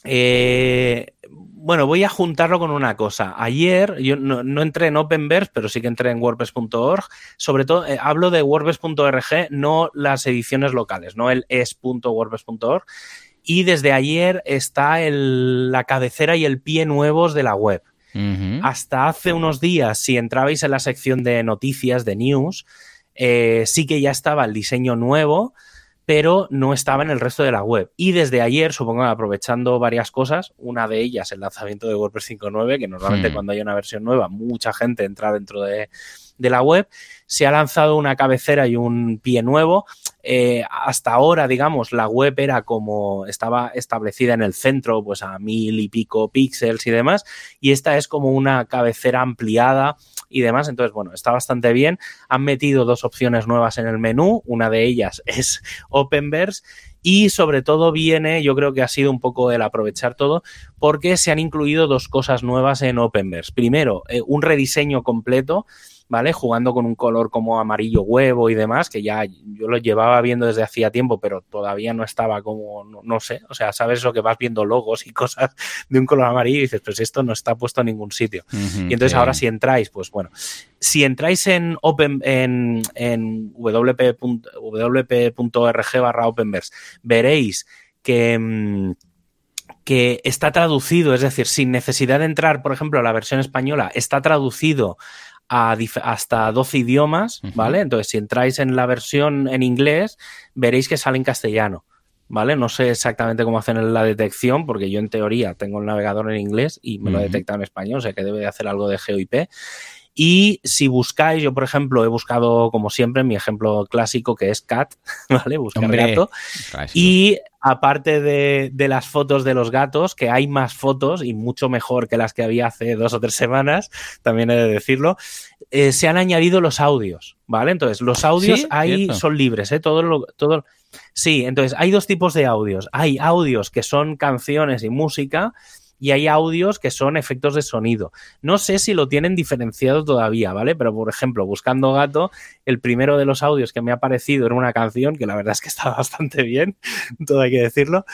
Eh, bueno, voy a juntarlo con una cosa. Ayer yo no, no entré en Openverse, pero sí que entré en WordPress.org. Sobre todo, eh, hablo de WordPress.org, no las ediciones locales, no el es.wordpress.org. Y desde ayer está el- la cabecera y el pie nuevos de la web. Hasta hace unos días, si entrabais en la sección de noticias, de news, eh, sí que ya estaba el diseño nuevo, pero no estaba en el resto de la web. Y desde ayer, supongo aprovechando varias cosas, una de ellas el lanzamiento de WordPress 5.9, que normalmente Hmm. cuando hay una versión nueva, mucha gente entra dentro de, de la web, se ha lanzado una cabecera y un pie nuevo. Eh, hasta ahora, digamos, la web era como estaba establecida en el centro, pues a mil y pico píxeles y demás, y esta es como una cabecera ampliada y demás. Entonces, bueno, está bastante bien. Han metido dos opciones nuevas en el menú. Una de ellas *laughs* es Openverse. Y sobre todo viene, yo creo que ha sido un poco el aprovechar todo, porque se han incluido dos cosas nuevas en Openverse. Primero, eh, un rediseño completo, ¿vale? Jugando con un color como amarillo huevo y demás, que ya yo lo llevaba viendo desde hacía tiempo, pero todavía no estaba como, no, no sé, o sea, sabes lo que vas viendo logos y *laughs* cosas de un color amarillo y dices, pues esto no está puesto en ningún sitio. Y entonces ahora si entráis, pues bueno, si entráis en open en, en wp.org barra openverse, veréis que, mm, que está traducido, es decir, sin necesidad de entrar, por ejemplo, a la versión española, está traducido a hasta 12 idiomas. ¿vale? Entonces, si entráis en la versión en inglés, veréis que sale en castellano. ¿Vale? No sé exactamente cómo hacen la detección, porque yo en teoría tengo el navegador en inglés y me lo detecta en español, o sea que debe de hacer algo de GeoIP. Y si buscáis, yo por ejemplo he buscado como siempre mi ejemplo clásico que es cat, *laughs* ¿vale? Buscar gato. Y aparte de, las fotos de los gatos, que hay más fotos y mucho mejor que las que había hace dos o tres semanas, también he de decirlo, eh, se han añadido los audios, ¿vale? Entonces, los audios ahí son libres, ¿eh? Todo todo... Sí, entonces hay dos tipos de audios. Hay audios que son canciones y música y hay audios que son efectos de sonido. No sé si lo tienen diferenciado todavía, ¿vale? Pero, por ejemplo, buscando gato, el primero de los audios que me ha parecido era una canción, que la verdad es que *laughs* está bastante bien, todo hay que decirlo,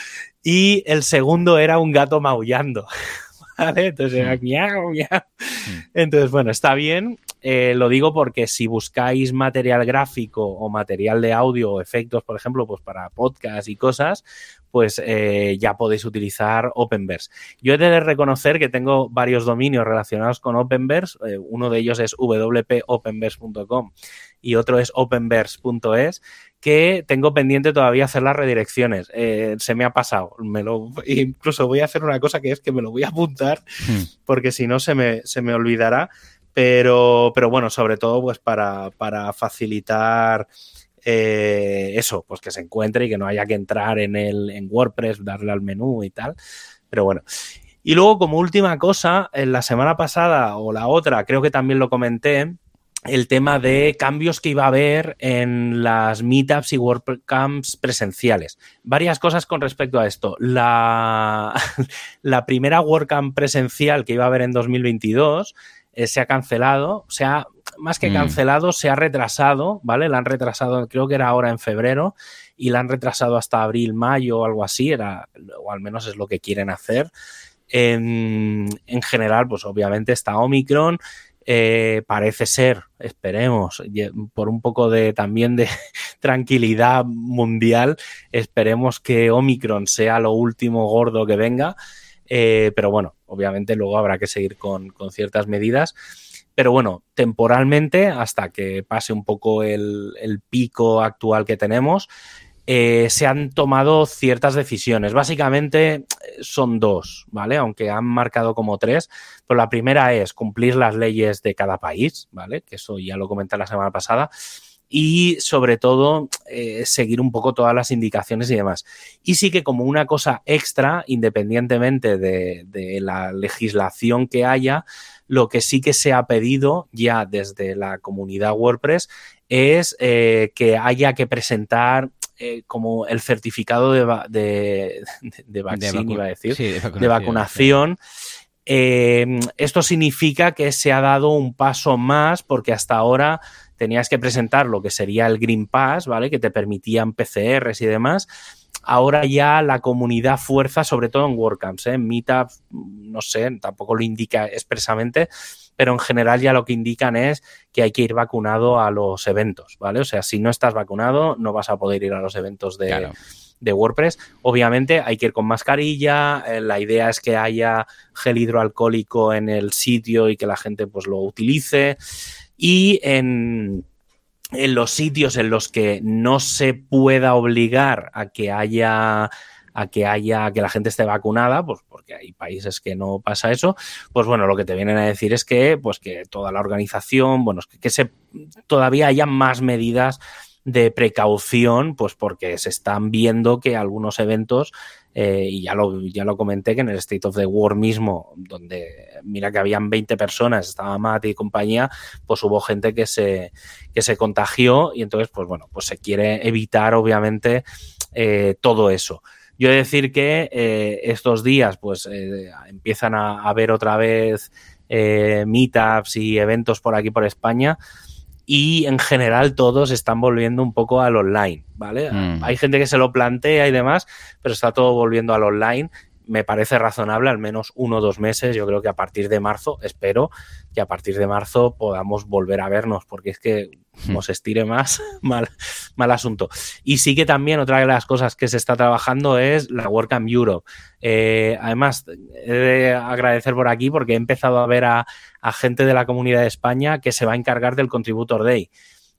y el segundo era un gato maullando. *laughs* ¿Vale? Entonces era miau, miau. Hmm. Entonces, bueno, está bien. Eh, lo digo porque si buscáis material gráfico o material de audio o efectos, por ejemplo, pues para podcast y cosas, pues eh, ya podéis utilizar Openverse. Yo he de reconocer que tengo varios dominios relacionados con Openverse. Eh, uno de ellos es wpopenverse.com y otro es openverse.es que tengo pendiente todavía hacer las redirecciones. Eh, se me ha pasado. Me lo, *laughs* incluso voy a hacer una cosa que es que me lo voy a apuntar hmm. porque si no se me, se me olvidará. Pero, pero bueno, sobre todo pues para, para facilitar eh, eso, pues que se encuentre y que no haya que entrar en, el, en WordPress, darle al menú y tal. Pero bueno. Y luego, como última cosa, en la semana pasada o la otra, creo que también lo comenté, el tema de cambios que iba a haber en las meetups y WordCamps presenciales. Varias cosas con respecto a esto. La, *laughs* primera WordCamp presencial que iba a haber en 2022 eh, se ha cancelado, se ha, más que mm. cancelado, se ha retrasado, ¿vale? La han retrasado, creo que era ahora en febrero, y la han retrasado hasta abril, mayo o algo así, era, o al menos es lo que quieren hacer. En, en general, pues obviamente está Omicron, eh, parece ser, esperemos, por un poco de también de *laughs* tranquilidad mundial, esperemos que Omicron sea lo último gordo que venga. Eh, pero bueno, obviamente luego habrá que seguir con, ciertas medidas. Pero bueno, temporalmente, hasta que pase un poco el, pico actual que tenemos, eh, se han tomado ciertas decisiones. Básicamente son dos, ¿vale? Aunque han marcado como tres. Pero la primera es cumplir las leyes de cada país, ¿vale? Que eso ya lo comenté la semana pasada y sobre todo eh, seguir un poco todas las indicaciones y demás. Y sí que como una cosa extra, independientemente de, la legislación que haya, lo que sí que se ha pedido ya desde la comunidad WordPress es eh, que haya que presentar eh, como el certificado de, *laughs* de, de, iba a decir, de vacunación. esto significa que se ha dado un paso más porque hasta ahora tenías que presentar lo que sería el Green Pass, ¿vale? Que te permitían PCRs y demás. Ahora ya la comunidad fuerza, sobre todo en WordCamps, ¿eh? en Meetup, no sé, tampoco lo indica expresamente, pero en general ya lo que indican es que hay que ir vacunado a los eventos, ¿vale? O sea, si no estás vacunado, no vas a poder ir a los eventos de, de WordPress. Obviamente hay que ir con mascarilla, eh, la idea es que haya gel hidroalcohólico en el sitio y que la gente pues lo utilice y en, los sitios en los que no se pueda obligar a que haya a que haya que la gente esté vacunada, pues porque hay países que no pasa eso, pues bueno, lo que te vienen a decir es que pues que toda la organización, bueno, que, que se todavía haya más medidas de precaución, pues porque se están viendo que algunos eventos eh, y ya lo, ya lo comenté que en el State of the War mismo, donde mira que habían 20 personas, estaba Matt y compañía, pues hubo gente que se, que se contagió y entonces, pues bueno, pues se quiere evitar obviamente eh, todo eso. Yo he de decir que eh, estos días pues empiezan a, haber otra vez meetups y eventos por aquí por España y en general todos están volviendo un poco al online, ¿vale? Mm. Hay gente que se lo plantea y demás, pero está todo volviendo al online. Me parece razonable, al menos uno o dos meses. Yo creo que a partir de marzo, espero que a partir de marzo podamos volver a vernos, porque es que hmm. nos estire más, *laughs* mal, mal asunto. Y sí que también otra de las cosas que se está trabajando es la WordCamp Europe. Eh, además, he de agradecer por aquí porque he empezado a ver a, gente de la comunidad de España que se va a encargar del Contributor Day.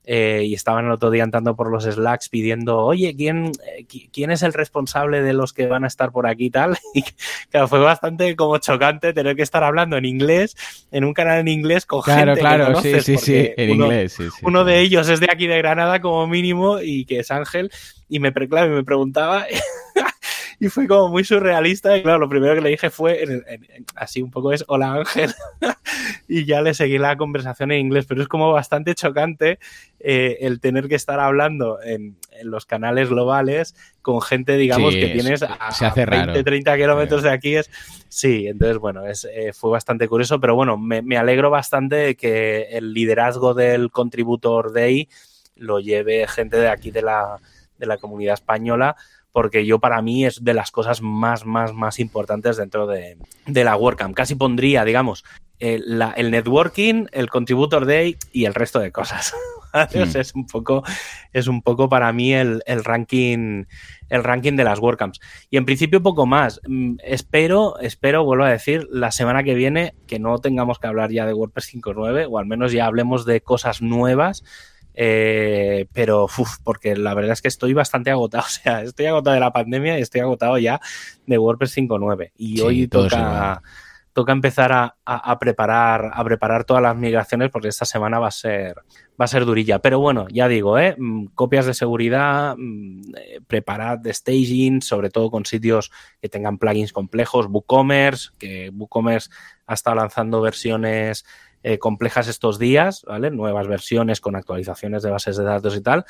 Eh, y estaban el otro día andando por los Slacks pidiendo, oye, ¿quién, eh, ¿quién es el responsable de los que van a estar por aquí y tal? *laughs* Y claro, fue bastante como chocante tener que estar hablando en inglés, en un canal en inglés con claro, gente claro, que conoces, sí, sí, sí, en uno, inglés, sí, sí, uno de ellos es de aquí de Granada como mínimo y que es Ángel y me, claro, y me preguntaba *laughs* *laughs* y fue como muy surrealista y claro, lo primero que le dije fue en- en- en- así un poco es hola Ángel *laughs* y ya le seguí la conversación en inglés, pero es como bastante chocante eh, el tener que estar hablando en, los canales globales con gente, digamos, Sí, que tienes a, se hace a 20, raro. 30 kilómetros de aquí. Es, sí, entonces, bueno, es, eh, fue bastante curioso, pero bueno, me, me alegro bastante de que el liderazgo del Contributor Day lo lleve gente de aquí de la, de la comunidad española, porque yo para mí es de las cosas más, más, más importantes dentro de, de la WordCamp. Casi pondría, digamos, el, la- el networking, el Contributor Day y el resto de cosas. ¿vale? O sea, es un poco, es un poco para mí el, el ranking, el ranking de las WordCamps. Y en principio poco más. Mm, Espero, espero, vuelvo a decir, la semana que viene que no tengamos que hablar ya de WordPress 5.9 o al menos ya hablemos de cosas nuevas. Eh, pero uf, porque la verdad es que estoy bastante agotado, *laughs* o sea, estoy agotado de la pandemia y estoy agotado ya de WordPress 5.9 y Sí, hoy toca, toca empezar a, a- a preparar a preparar todas las migraciones porque esta semana va a ser va a ser durilla. Pero bueno, ya digo, ¿eh? Mm, copias de seguridad, mm, eh, preparad de staging, sobre todo con sitios que tengan plugins complejos, WooCommerce, que WooCommerce ha estado lanzando versiones eh, complejas estos días, ¿vale? Nuevas versiones con actualizaciones de bases de datos y tal.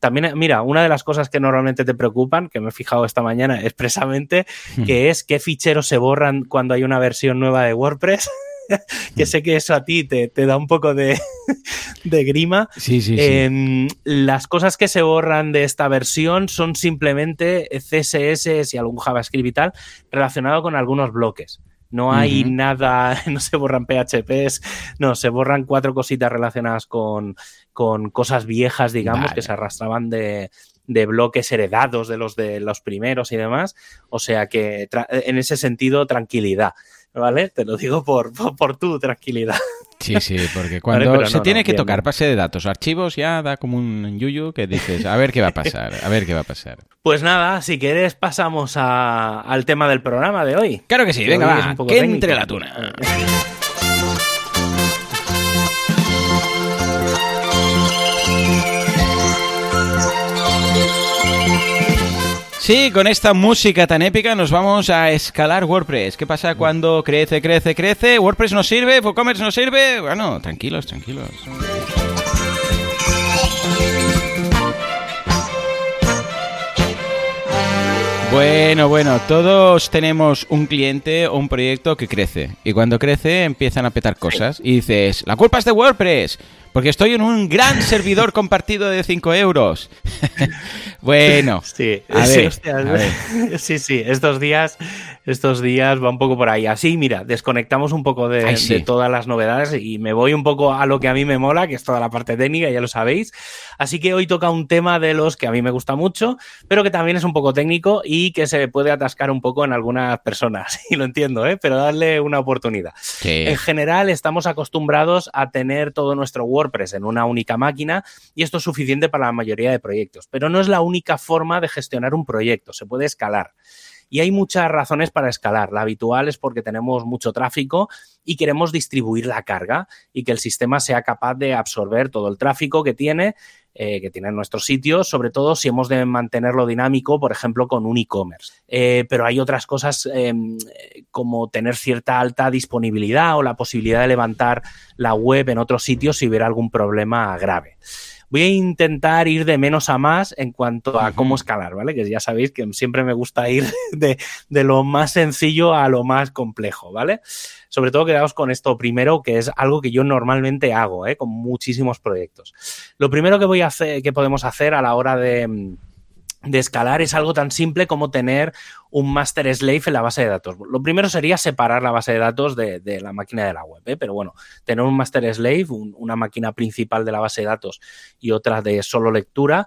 También, eh, mira, una de las cosas que normalmente te preocupan, que me he fijado esta mañana *laughs* expresamente, que es qué ficheros se borran cuando hay una versión nueva de WordPress. *laughs* que sé que eso a ti te, te da un poco de, *laughs* de grima. Sí, sí, sí. Em, las cosas que se borran de esta versión son simplemente CSS y algún JavaScript y tal relacionado con algunos bloques. No hay nada, *laughs* no se borran PHPs, no, se borran cuatro cositas relacionadas con, con cosas viejas, digamos, Vale. que se arrastraban de, de bloques heredados de los de los primeros y demás. O sea que en ese sentido, tranquilidad. ¿Vale? Te lo digo por, *laughs* por, por tu tranquilidad. Sí, sí, porque *laughs* cuando se no, tiene no, que bien, tocar bien. base de datos, archivos, ya da como un yuyu que dices, a ver qué va a pasar, a ver qué va a pasar. *laughs* Pues nada, si quieres pasamos a- al tema del programa de hoy. Claro que sí, venga, va, que técnico. entre la tuna. *laughs* Sí, con esta música tan épica nos vamos a escalar WordPress. ¿Qué pasa cuando crece, crece, crece? ¿WordPress no sirve? ¿WooCommerce no sirve? Bueno, tranquilos, tranquilos. Bueno, bueno, todos tenemos un cliente o un proyecto que crece. Y cuando crece empiezan a petar cosas. Y dices, la culpa es de WordPress, porque estoy en un gran servidor compartido de 5 euros. *laughs* bueno, Sí, a sí, ver, hostia, a ver. *laughs* sí, sí, estos días, estos días va un poco por ahí. Así, mira, desconectamos un poco de, Ay, sí. de todas las novedades y me voy un poco a lo que a mí me mola, que es toda la parte técnica, ya lo sabéis. Así que hoy toca un tema de los que a mí me gusta mucho, pero que también es un poco técnico y que se puede atascar un poco en algunas personas. *laughs* Y lo entiendo, ¿eh? pero darle una oportunidad. Sí. En general, estamos acostumbrados a tener todo nuestro WordPress en una única máquina y esto es suficiente para la mayoría de proyectos, pero no es la única forma de gestionar un proyecto, se puede escalar. Y hay muchas razones para escalar. La habitual es porque tenemos mucho tráfico y queremos distribuir la carga y que el sistema sea capaz de absorber todo el tráfico que tiene, eh, que tiene nuestro sitio, sobre todo si hemos de mantenerlo dinámico, por ejemplo, con un e-commerce. Eh, pero hay otras cosas eh, como tener cierta alta disponibilidad o la posibilidad de levantar la web en otros sitios si hubiera algún problema grave. Voy a intentar ir de menos a más en cuanto a cómo escalar, ¿vale? Que ya sabéis que siempre me gusta ir *laughs* de, de lo más sencillo a lo más complejo, ¿vale? Sobre todo quedaos con esto primero, que es algo que yo normalmente hago, ¿eh? Con muchísimos proyectos. Lo primero que voy a hacer, que podemos hacer a la hora de, de escalar es algo tan simple como tener un master slave en la base de datos. Lo primero sería separar la base de datos de, la máquina de la web, ¿eh? pero bueno, tener un master slave, un, una máquina principal de la base de datos y otra de solo lectura.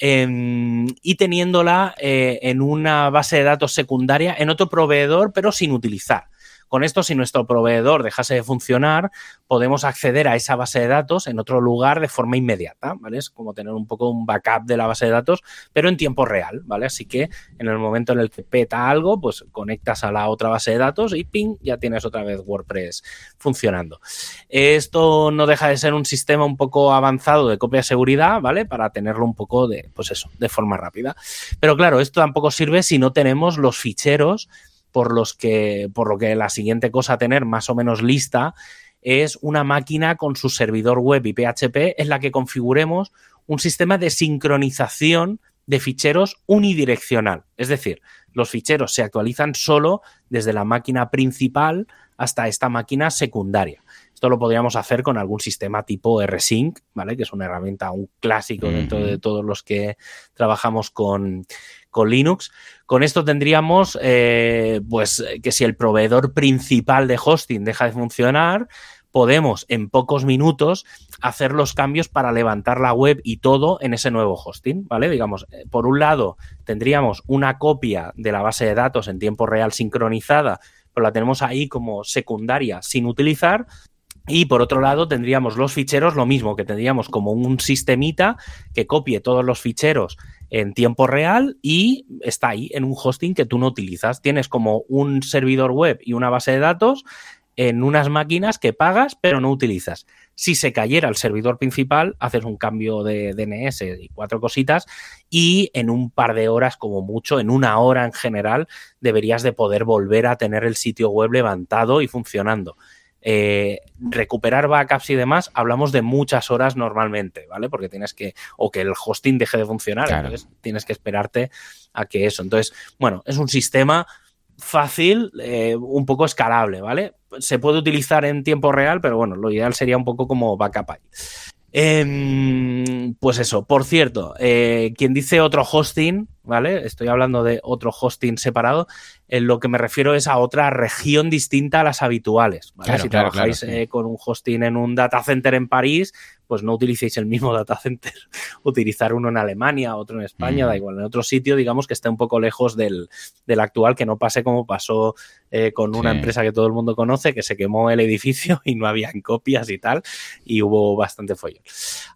Eh, y teniéndola eh, en una base de datos secundaria en otro proveedor, pero sin utilizar. Con esto, si nuestro proveedor dejase de funcionar, podemos acceder a esa base de datos en otro lugar de forma inmediata, ¿vale? Es como tener un poco un backup de la base de datos, pero en tiempo real, ¿vale? Así que en el momento en el que peta algo, pues conectas a la otra base de datos y ping, ya tienes otra vez WordPress funcionando. Esto no deja de ser un sistema un poco avanzado de copia de seguridad, ¿vale? Para tenerlo un poco de, pues eso, de forma rápida. Pero claro, esto tampoco sirve si no tenemos los ficheros por los que, por lo que la siguiente cosa a tener más o menos lista es una máquina con su servidor web y PHP en la que configuremos un sistema de sincronización de ficheros unidireccional. Es decir, los ficheros se actualizan solo desde la máquina principal hasta esta máquina secundaria. Esto lo podríamos hacer con algún sistema tipo rsync, ¿vale? Que es una herramienta, un clásico dentro de todos los que trabajamos con, con Linux. Con esto tendríamos, eh, pues, que si el proveedor principal de hosting deja de funcionar, podemos en pocos minutos hacer los cambios para levantar la web y todo en ese nuevo hosting, ¿vale? Digamos, eh, por un lado tendríamos una copia de la base de datos en tiempo real sincronizada, pero la tenemos ahí como secundaria sin utilizar y por otro lado, tendríamos los ficheros, lo mismo que tendríamos como un sistemita que copie todos los ficheros en tiempo real y está ahí en un hosting que tú no utilizas. Tienes como un servidor web y una base de datos en unas máquinas que pagas pero no utilizas. Si se cayera el servidor principal, haces un cambio de DNS y cuatro cositas y en un par de horas como mucho, en una hora en general, deberías de poder volver a tener el sitio web levantado y funcionando. Eh, recuperar backups y demás, hablamos de muchas horas normalmente, ¿vale? Porque tienes que, o que el hosting deje de funcionar, entonces tienes que esperarte a que eso. Entonces, bueno, es un sistema fácil, eh, un poco escalable, ¿vale? Se puede utilizar en tiempo real, pero bueno, lo ideal sería un poco como backup ahí. Em, pues eso, por cierto, eh, quien dice otro hosting, ¿vale? Estoy hablando de otro hosting separado, en lo que me refiero es a otra región distinta a las habituales. si trabajáis eh, con un hosting en un data center en París, pues no utilicéis el mismo *laughs* data center. Utilizar uno en Alemania, otro en España, da igual. En otro sitio, digamos que esté un poco lejos del, actual, que no pase como pasó eh, con una empresa que todo el mundo conoce, que se quemó el edificio *laughs* y no habían copias y tal, y hubo bastante follón.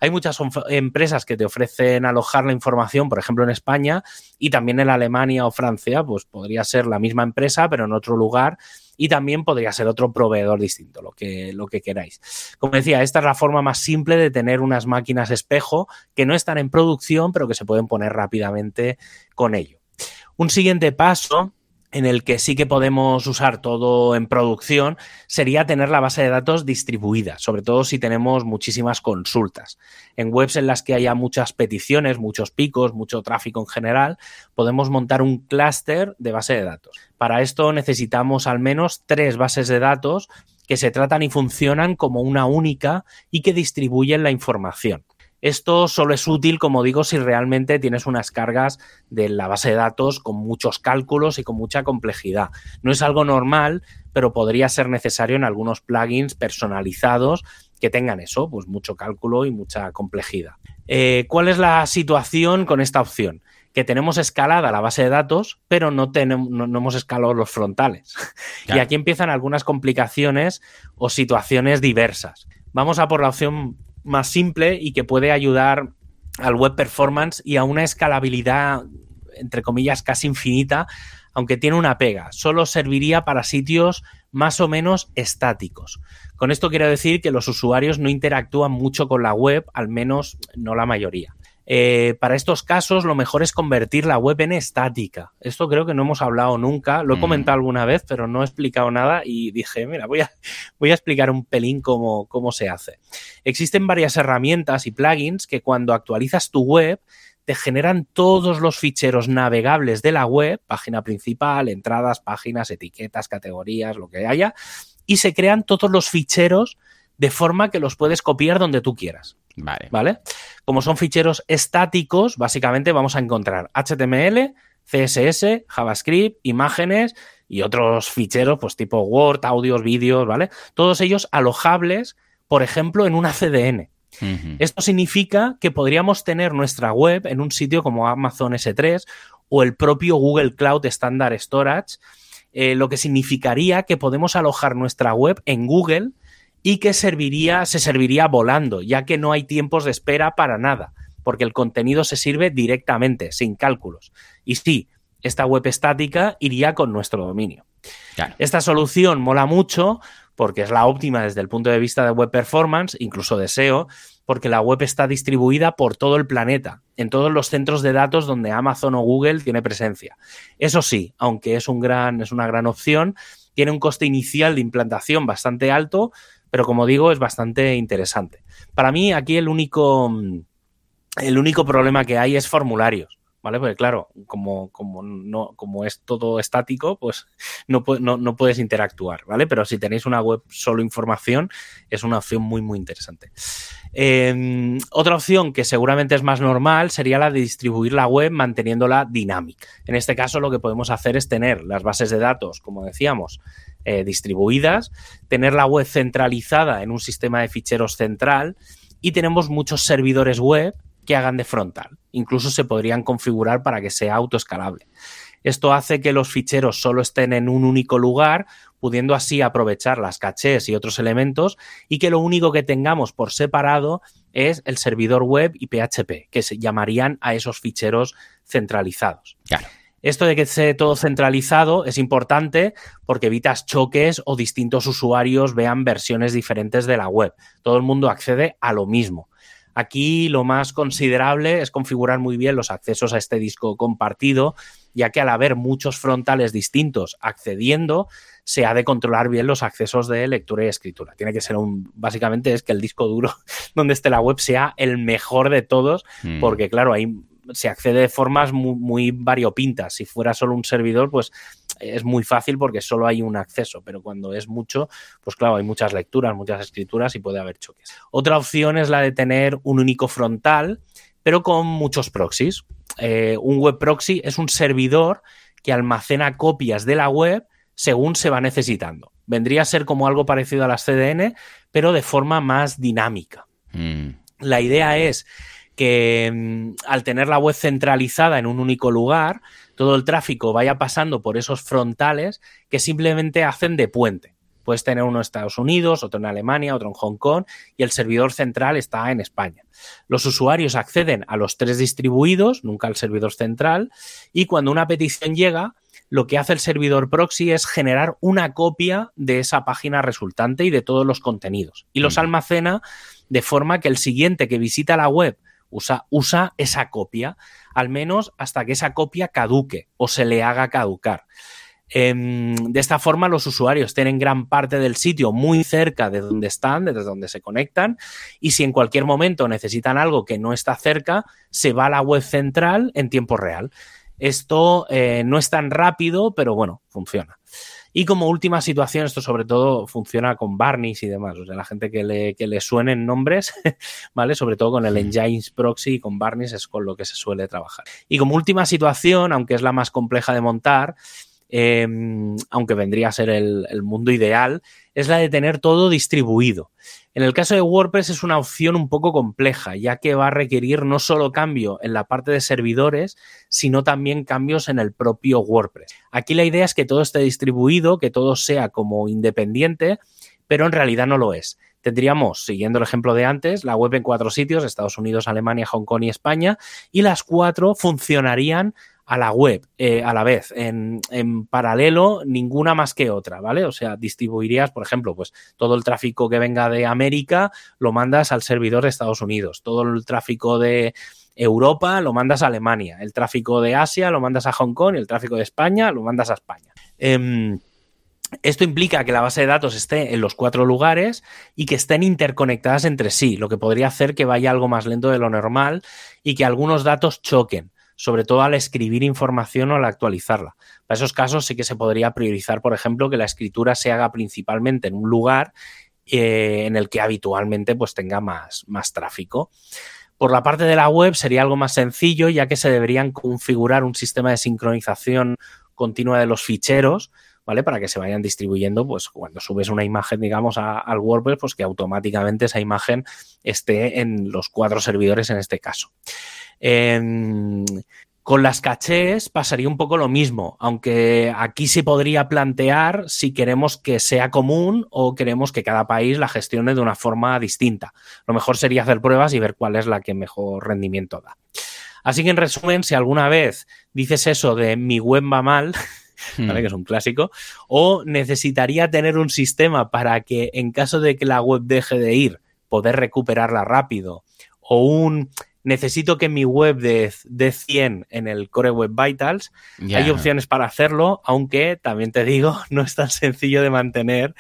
Hay muchas empresas que te ofrecen alojar la información, por ejemplo en España, y también en Alemania o Francia, pues podría ser la misma empresa, pero en otro lugar y también podría ser otro proveedor distinto, lo que, lo que queráis. Como decía, esta es la forma más simple de tener unas máquinas espejo que no están en producción, pero que se pueden poner rápidamente con ello. Un siguiente paso en el que sí que podemos usar todo en producción sería tener la base de datos distribuida, sobre todo si tenemos muchísimas consultas. En webs en las que haya muchas peticiones, muchos picos, mucho tráfico en general, podemos montar un clúster de base de datos. Para esto necesitamos al menos tres bases de datos que se tratan y funcionan como una única y que distribuyen la información. Esto solo es útil, como digo, si realmente tienes unas cargas de la base de datos con muchos cálculos y con mucha complejidad. No es algo normal, pero podría ser necesario en algunos plugins personalizados que tengan eso, pues mucho cálculo y mucha complejidad. Eh, ¿Cuál es la situación con esta opción? que tenemos escalada la base de datos, pero no, tenemos, no, hemos escalado los frontales. *laughs* Y aquí empiezan algunas complicaciones o situaciones diversas. Vamos a por la opción más simple y que puede ayudar al web performance y a una escalabilidad, entre comillas, casi infinita, aunque tiene una pega. Solo serviría para sitios más o menos estáticos. Con esto quiero decir que los usuarios no interactúan mucho con la web, al menos no la mayoría. Eh, para estos casos, lo mejor es convertir la web en estática. Esto creo que no hemos hablado nunca. Lo he mm. comentado alguna vez, pero no he explicado nada y dije, mira, voy a, voy a explicar un pelín cómo, cómo se hace. Existen varias herramientas y plugins que cuando actualizas tu web te generan todos los ficheros navegables de la web, página principal, entradas, páginas, etiquetas, categorías, lo que haya, y se crean todos los ficheros de forma que los puedes copiar donde tú quieras. Vale. ¿Vale? Como son ficheros estáticos, básicamente vamos a encontrar HTML, CSS, JavaScript, imágenes y otros ficheros, pues tipo Word, audios, vídeos, ¿vale? Todos ellos alojables, por ejemplo, en una CDN. Esto significa que podríamos tener nuestra web en un sitio como Amazon S3 o el propio Google Cloud Standard Storage eh, lo que significaría que podemos alojar nuestra web en Google y que serviría, se serviría volando, ya que no hay tiempos de espera para nada, porque el contenido se sirve directamente, sin cálculos. Y sí, esta web estática iría con nuestro dominio. Esta solución mola mucho porque es la óptima desde el punto de vista de web performance, incluso de SEO, porque la web está distribuida por todo el planeta, en todos los centros de datos donde Amazon o Google tiene presencia. Eso sí, aunque es, un gran, es una gran opción, tiene un coste inicial de implantación bastante alto, pero como digo, es bastante interesante. Para mí, aquí el único, el único problema que hay es formularios. ¿vale? Porque claro, como, como, no, como es todo estático, pues *laughs* no, no, puedes interactuar, ¿vale? Pero si tenéis una web solo información, es una opción muy, muy interesante. Em, otra opción que seguramente es más normal sería la de distribuir la web manteniéndola dinámica. En este caso, lo que podemos hacer es tener las bases de datos, como decíamos, eh, distribuidas, tener la web centralizada en un sistema de ficheros central y tenemos muchos servidores web que hagan de frontal. Incluso se podrían configurar para que sea autoescalable. Esto hace que los ficheros solo estén en un único lugar, pudiendo así aprovechar las cachés y otros elementos, y que lo único que tengamos por separado es el servidor web y PHP, que se llamarían a esos ficheros centralizados. Esto de que esté todo centralizado es importante porque evitas choques o distintos usuarios vean versiones diferentes de la web. Todo el mundo accede a lo mismo. Aquí lo más considerable es configurar muy bien los accesos a este disco compartido, ya que al haber muchos frontales distintos accediendo, se ha de controlar bien los accesos de lectura y escritura. Tiene que ser un, básicamente es que el disco duro *laughs* donde esté la web sea el mejor de todos, mm. porque claro, hay se accede de formas muy, variopintas. Si fuera solo un servidor, pues es muy fácil porque solo hay un acceso, pero cuando es mucho, pues claro, hay muchas lecturas, muchas escrituras y puede haber choques. Otra opción es la de tener un único frontal, pero con muchos proxies. Eh, un web proxy es un servidor que almacena copias de la web según se va necesitando. Vendría a ser como algo parecido a las CDN, pero de forma más dinámica. Mm. La idea es que mm, al tener la web centralizada en un único lugar, todo el tráfico vaya pasando por esos frontales que simplemente hacen de puente. Puedes tener uno en Estados Unidos, otro en Alemania, otro en Hong Kong y el servidor central está en España. Los usuarios acceden a los tres distribuidos, nunca al servidor central, y cuando una petición llega, lo que hace el servidor proxy es generar una copia de esa página resultante y de todos los contenidos y los almacena de forma que el siguiente que visita la web Usa, usa esa copia, al menos hasta que esa copia caduque o se le haga caducar. Em, de esta forma, los usuarios tienen gran parte del sitio muy cerca de donde están, desde donde se conectan, y si en cualquier momento necesitan algo que no está cerca, se va a la web central en tiempo real. Esto eh, no es tan rápido, pero bueno, funciona. Y como última situación, esto sobre todo funciona con Barnies y demás, o sea, la gente que le, que le suenen nombres, *laughs* ¿vale? Sobre todo con el Engines Proxy y con Barnies es con lo que se suele trabajar. Y como última situación, aunque es la más compleja de montar, em, aunque vendría a ser el, el mundo ideal, es la de tener todo distribuido. En el caso de WordPress es una opción un poco compleja, ya que va a requerir no solo cambio en la parte de servidores, sino también cambios en el propio WordPress. Aquí la idea es que todo esté distribuido, que todo sea como independiente, pero en realidad no lo es. Tendríamos, siguiendo el ejemplo de antes, la web en cuatro sitios, Estados Unidos, Alemania, Hong Kong y España, y las cuatro funcionarían a la web eh, a la vez, en, paralelo, ninguna más que otra, ¿vale? O sea, distribuirías, por ejemplo, pues todo el tráfico que venga de América lo mandas al servidor de Estados Unidos, todo el tráfico de Europa lo mandas a Alemania, el tráfico de Asia lo mandas a Hong Kong el tráfico de España lo mandas a España. Em, esto implica que la base de datos esté en los cuatro lugares y que estén interconectadas entre sí, lo que podría hacer que vaya algo más lento de lo normal y que algunos datos choquen sobre todo al escribir información o al actualizarla. Para esos casos sí que se podría priorizar, por ejemplo, que la escritura se haga principalmente en un lugar eh, en el que habitualmente pues, tenga más, más tráfico. Por la parte de la web sería algo más sencillo, ya que se deberían configurar un sistema de sincronización continua de los ficheros, ¿vale? Para que se vayan distribuyendo, pues cuando subes una imagen, digamos, al WordPress, pues que automáticamente esa imagen esté en los cuatro servidores en este caso. Em, Con las cachés pasaría un poco lo mismo, aunque aquí se podría plantear si queremos que sea común o queremos que cada país la gestione de una forma distinta. Lo mejor sería hacer pruebas y ver cuál es la que mejor rendimiento da. Así que en resumen, si alguna vez dices eso de mi web va mal, *laughs* ¿vale? Hmm. que es un clásico, o necesitaría tener un sistema para que en caso de que la web deje de ir, poder recuperarla rápido, o un necesito que mi web de, 100 en el Core Web Vitals. Hay opciones para hacerlo, aunque también te digo, *laughs* no es tan sencillo de mantener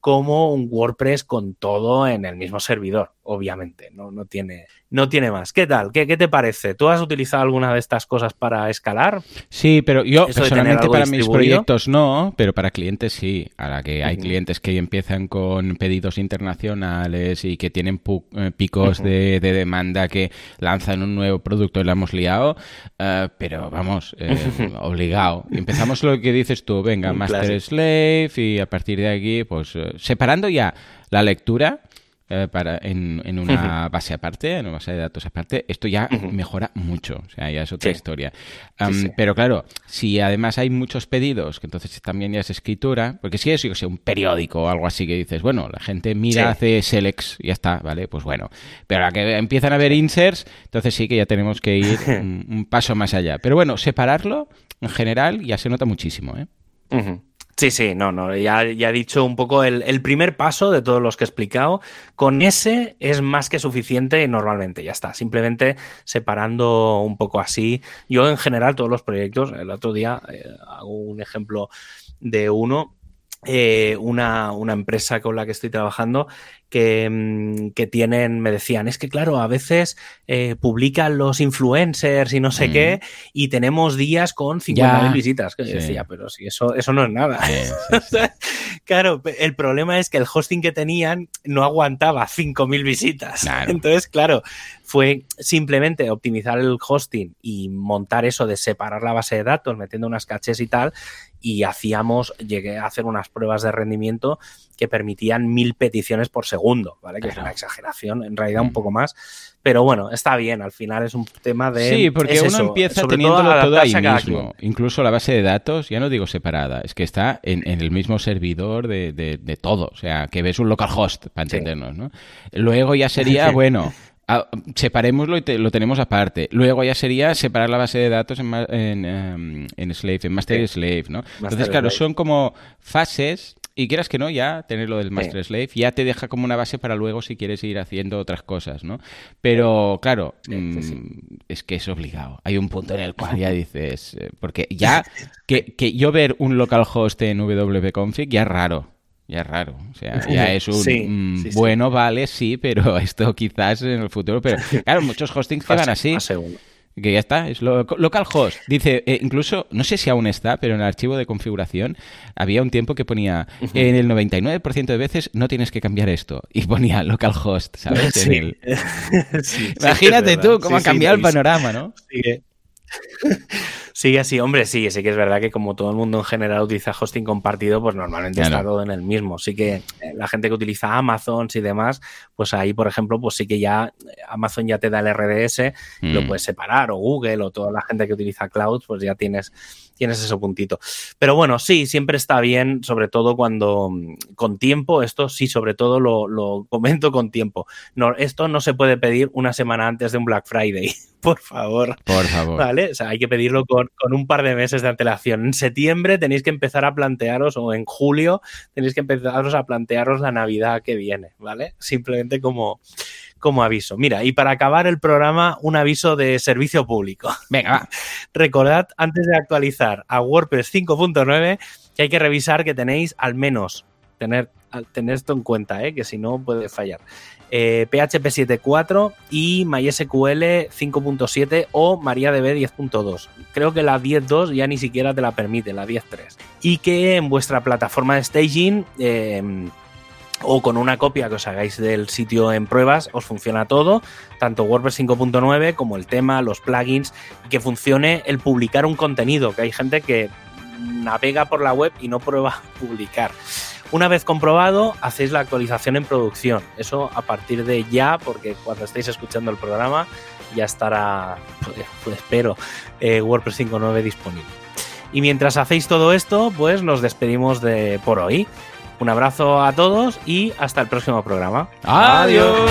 como un WordPress con todo en el mismo servidor, obviamente, no, no, tiene, no tiene más. ¿Qué tal? ¿Qué, te parece? ¿Tú has utilizado alguna de estas cosas para escalar? Sí, pero yo personalmente para mis proyectos no, pero para clientes sí. A la que hay clientes que empiezan con pedidos internacionales y que tienen eh, picos de, demanda que lanzan un nuevo producto y la hemos liado, eh, pero vamos, eh, *laughs* obligado. Empezamos lo que dices tú, venga, Master Slave y a partir de aquí, pues separando ya la lectura eh, para, en, una base aparte, en una base de datos aparte, esto ya mejora mucho. O sea, ya es otra historia. Pero claro, si además hay muchos pedidos, que entonces también ya es escritura, porque si es un periódico o algo así que dices, bueno, la gente mira, hace selects y ya está, ¿vale? Pues bueno. Pero a la que empiezan a ver inserts, entonces sí que ya tenemos que ir *laughs* un, paso más allá. Pero bueno, separarlo en general ya se nota muchísimo, ¿eh? Sí, sí, no, no, ya, ya he dicho un poco el, primer paso de todos los que he explicado. Con ese es más que suficiente normalmente, ya está. Simplemente separando un poco así. Yo en general todos los proyectos, el otro día eh, hago un ejemplo de uno eh, una, una, empresa con la que estoy trabajando que, mm, que, tienen, me decían, es que claro, a veces eh, publican los influencers y no sé qué, y tenemos días con 50.000 visitas. Que decía, pero si eso, eso no es nada. *laughs* claro, el problema es que el hosting que tenían no aguantaba 5.000 visitas. Entonces, claro, fue simplemente optimizar el hosting y montar eso de separar la base de datos, metiendo unas caches y tal, y hacíamos, llegué a hacer unas pruebas de rendimiento que permitían mil peticiones por segundo, ¿vale? Que es una exageración, en realidad un mm. poco más. Pero bueno, está bien, al final es un tema de... Sí, porque uno empieza teniéndolo todo, ahí mismo. Incluso la base de datos, ya no digo separada, es que está en, el mismo servidor de, de, todo. O sea, que ves un localhost, para entendernos, ¿no? Luego ya *laughs* sería, bueno, Ah, separémoslo y lo tenemos aparte. Luego ya sería separar la base de datos en, en, em, en Slave, en Master y Slave, ¿no? Entonces, claro, son como fases y quieras que no, ya tener lo del Master Slave ya te deja como una base para luego si quieres ir haciendo otras cosas, ¿no? Pero claro, mm, es que es obligado. Hay un punto en el cual ya *laughs* dices, eh, porque ya que, que yo ver un localhost en wp-config ya es raro. Ya es raro. O sea, *laughs* ya es un mm, bueno, vale, sí, pero *laughs* esto quizás en el futuro. Pero *laughs* claro, muchos hostings que van así. Que ya está, es lo, localhost. Dice, eh, incluso, no sé si aún está, pero en el archivo de configuración había un tiempo que ponía, en el 99% de veces no tienes que cambiar esto. Y ponía localhost, ¿sabes? Imagínate tú cómo ha cambiado el panorama, ¿no? Sigue así, hombre, sí, sí que es verdad que como todo el mundo en general utiliza hosting compartido, pues normalmente está todo en el mismo. Sí que eh, la gente que utiliza Amazon y demás, pues ahí, por ejemplo, pues sí que ya eh, Amazon ya te da el RDS, lo mm. puedes separar, o Google, o toda la gente que utiliza cloud, pues ya tienes tienes ese puntito. Pero bueno, sí, siempre está bien, sobre todo cuando mm, con tiempo, esto sí, sobre todo lo, *laughs* comento con tiempo. No, esto no se puede pedir una semana antes de un Black Friday, *laughs* por favor. Por favor. ¿Vale? O sea, hay que pedirlo con, un par de meses de antelación. En septiembre tenéis que empezar a plantearos, o en julio tenéis que empezaros a plantearos la Navidad que viene, ¿vale? Simplemente como como aviso. Mira, y para acabar el programa, un aviso de servicio público. *laughs* Venga, Recordad, antes de actualizar a WordPress 5.9, que hay que revisar que tenéis al menos, tener, tener esto en cuenta, ¿eh? que si no puede fallar. Eh, PHP 7.4 y MySQL 5.7 o MariaDB 10.2. Creo que la 10.2 ya ni siquiera te la permite, la 10.3. Y que en vuestra plataforma de staging eh, o con una copia que os hagáis del sitio en pruebas, os funciona todo, tanto WordPress 5.9 como el tema, los plugins, que funcione el publicar un contenido, que hay gente que navega por la web y no prueba *laughs* publicar. Una vez comprobado, hacéis la actualización en producción. Eso a partir de ya, porque cuando estéis escuchando el programa ya estará, pues, pues espero, eh, WordPress 5.9 disponible. Y mientras hacéis todo esto, pues nos despedimos de por hoy. Un abrazo a todos y hasta el próximo programa. Adiós.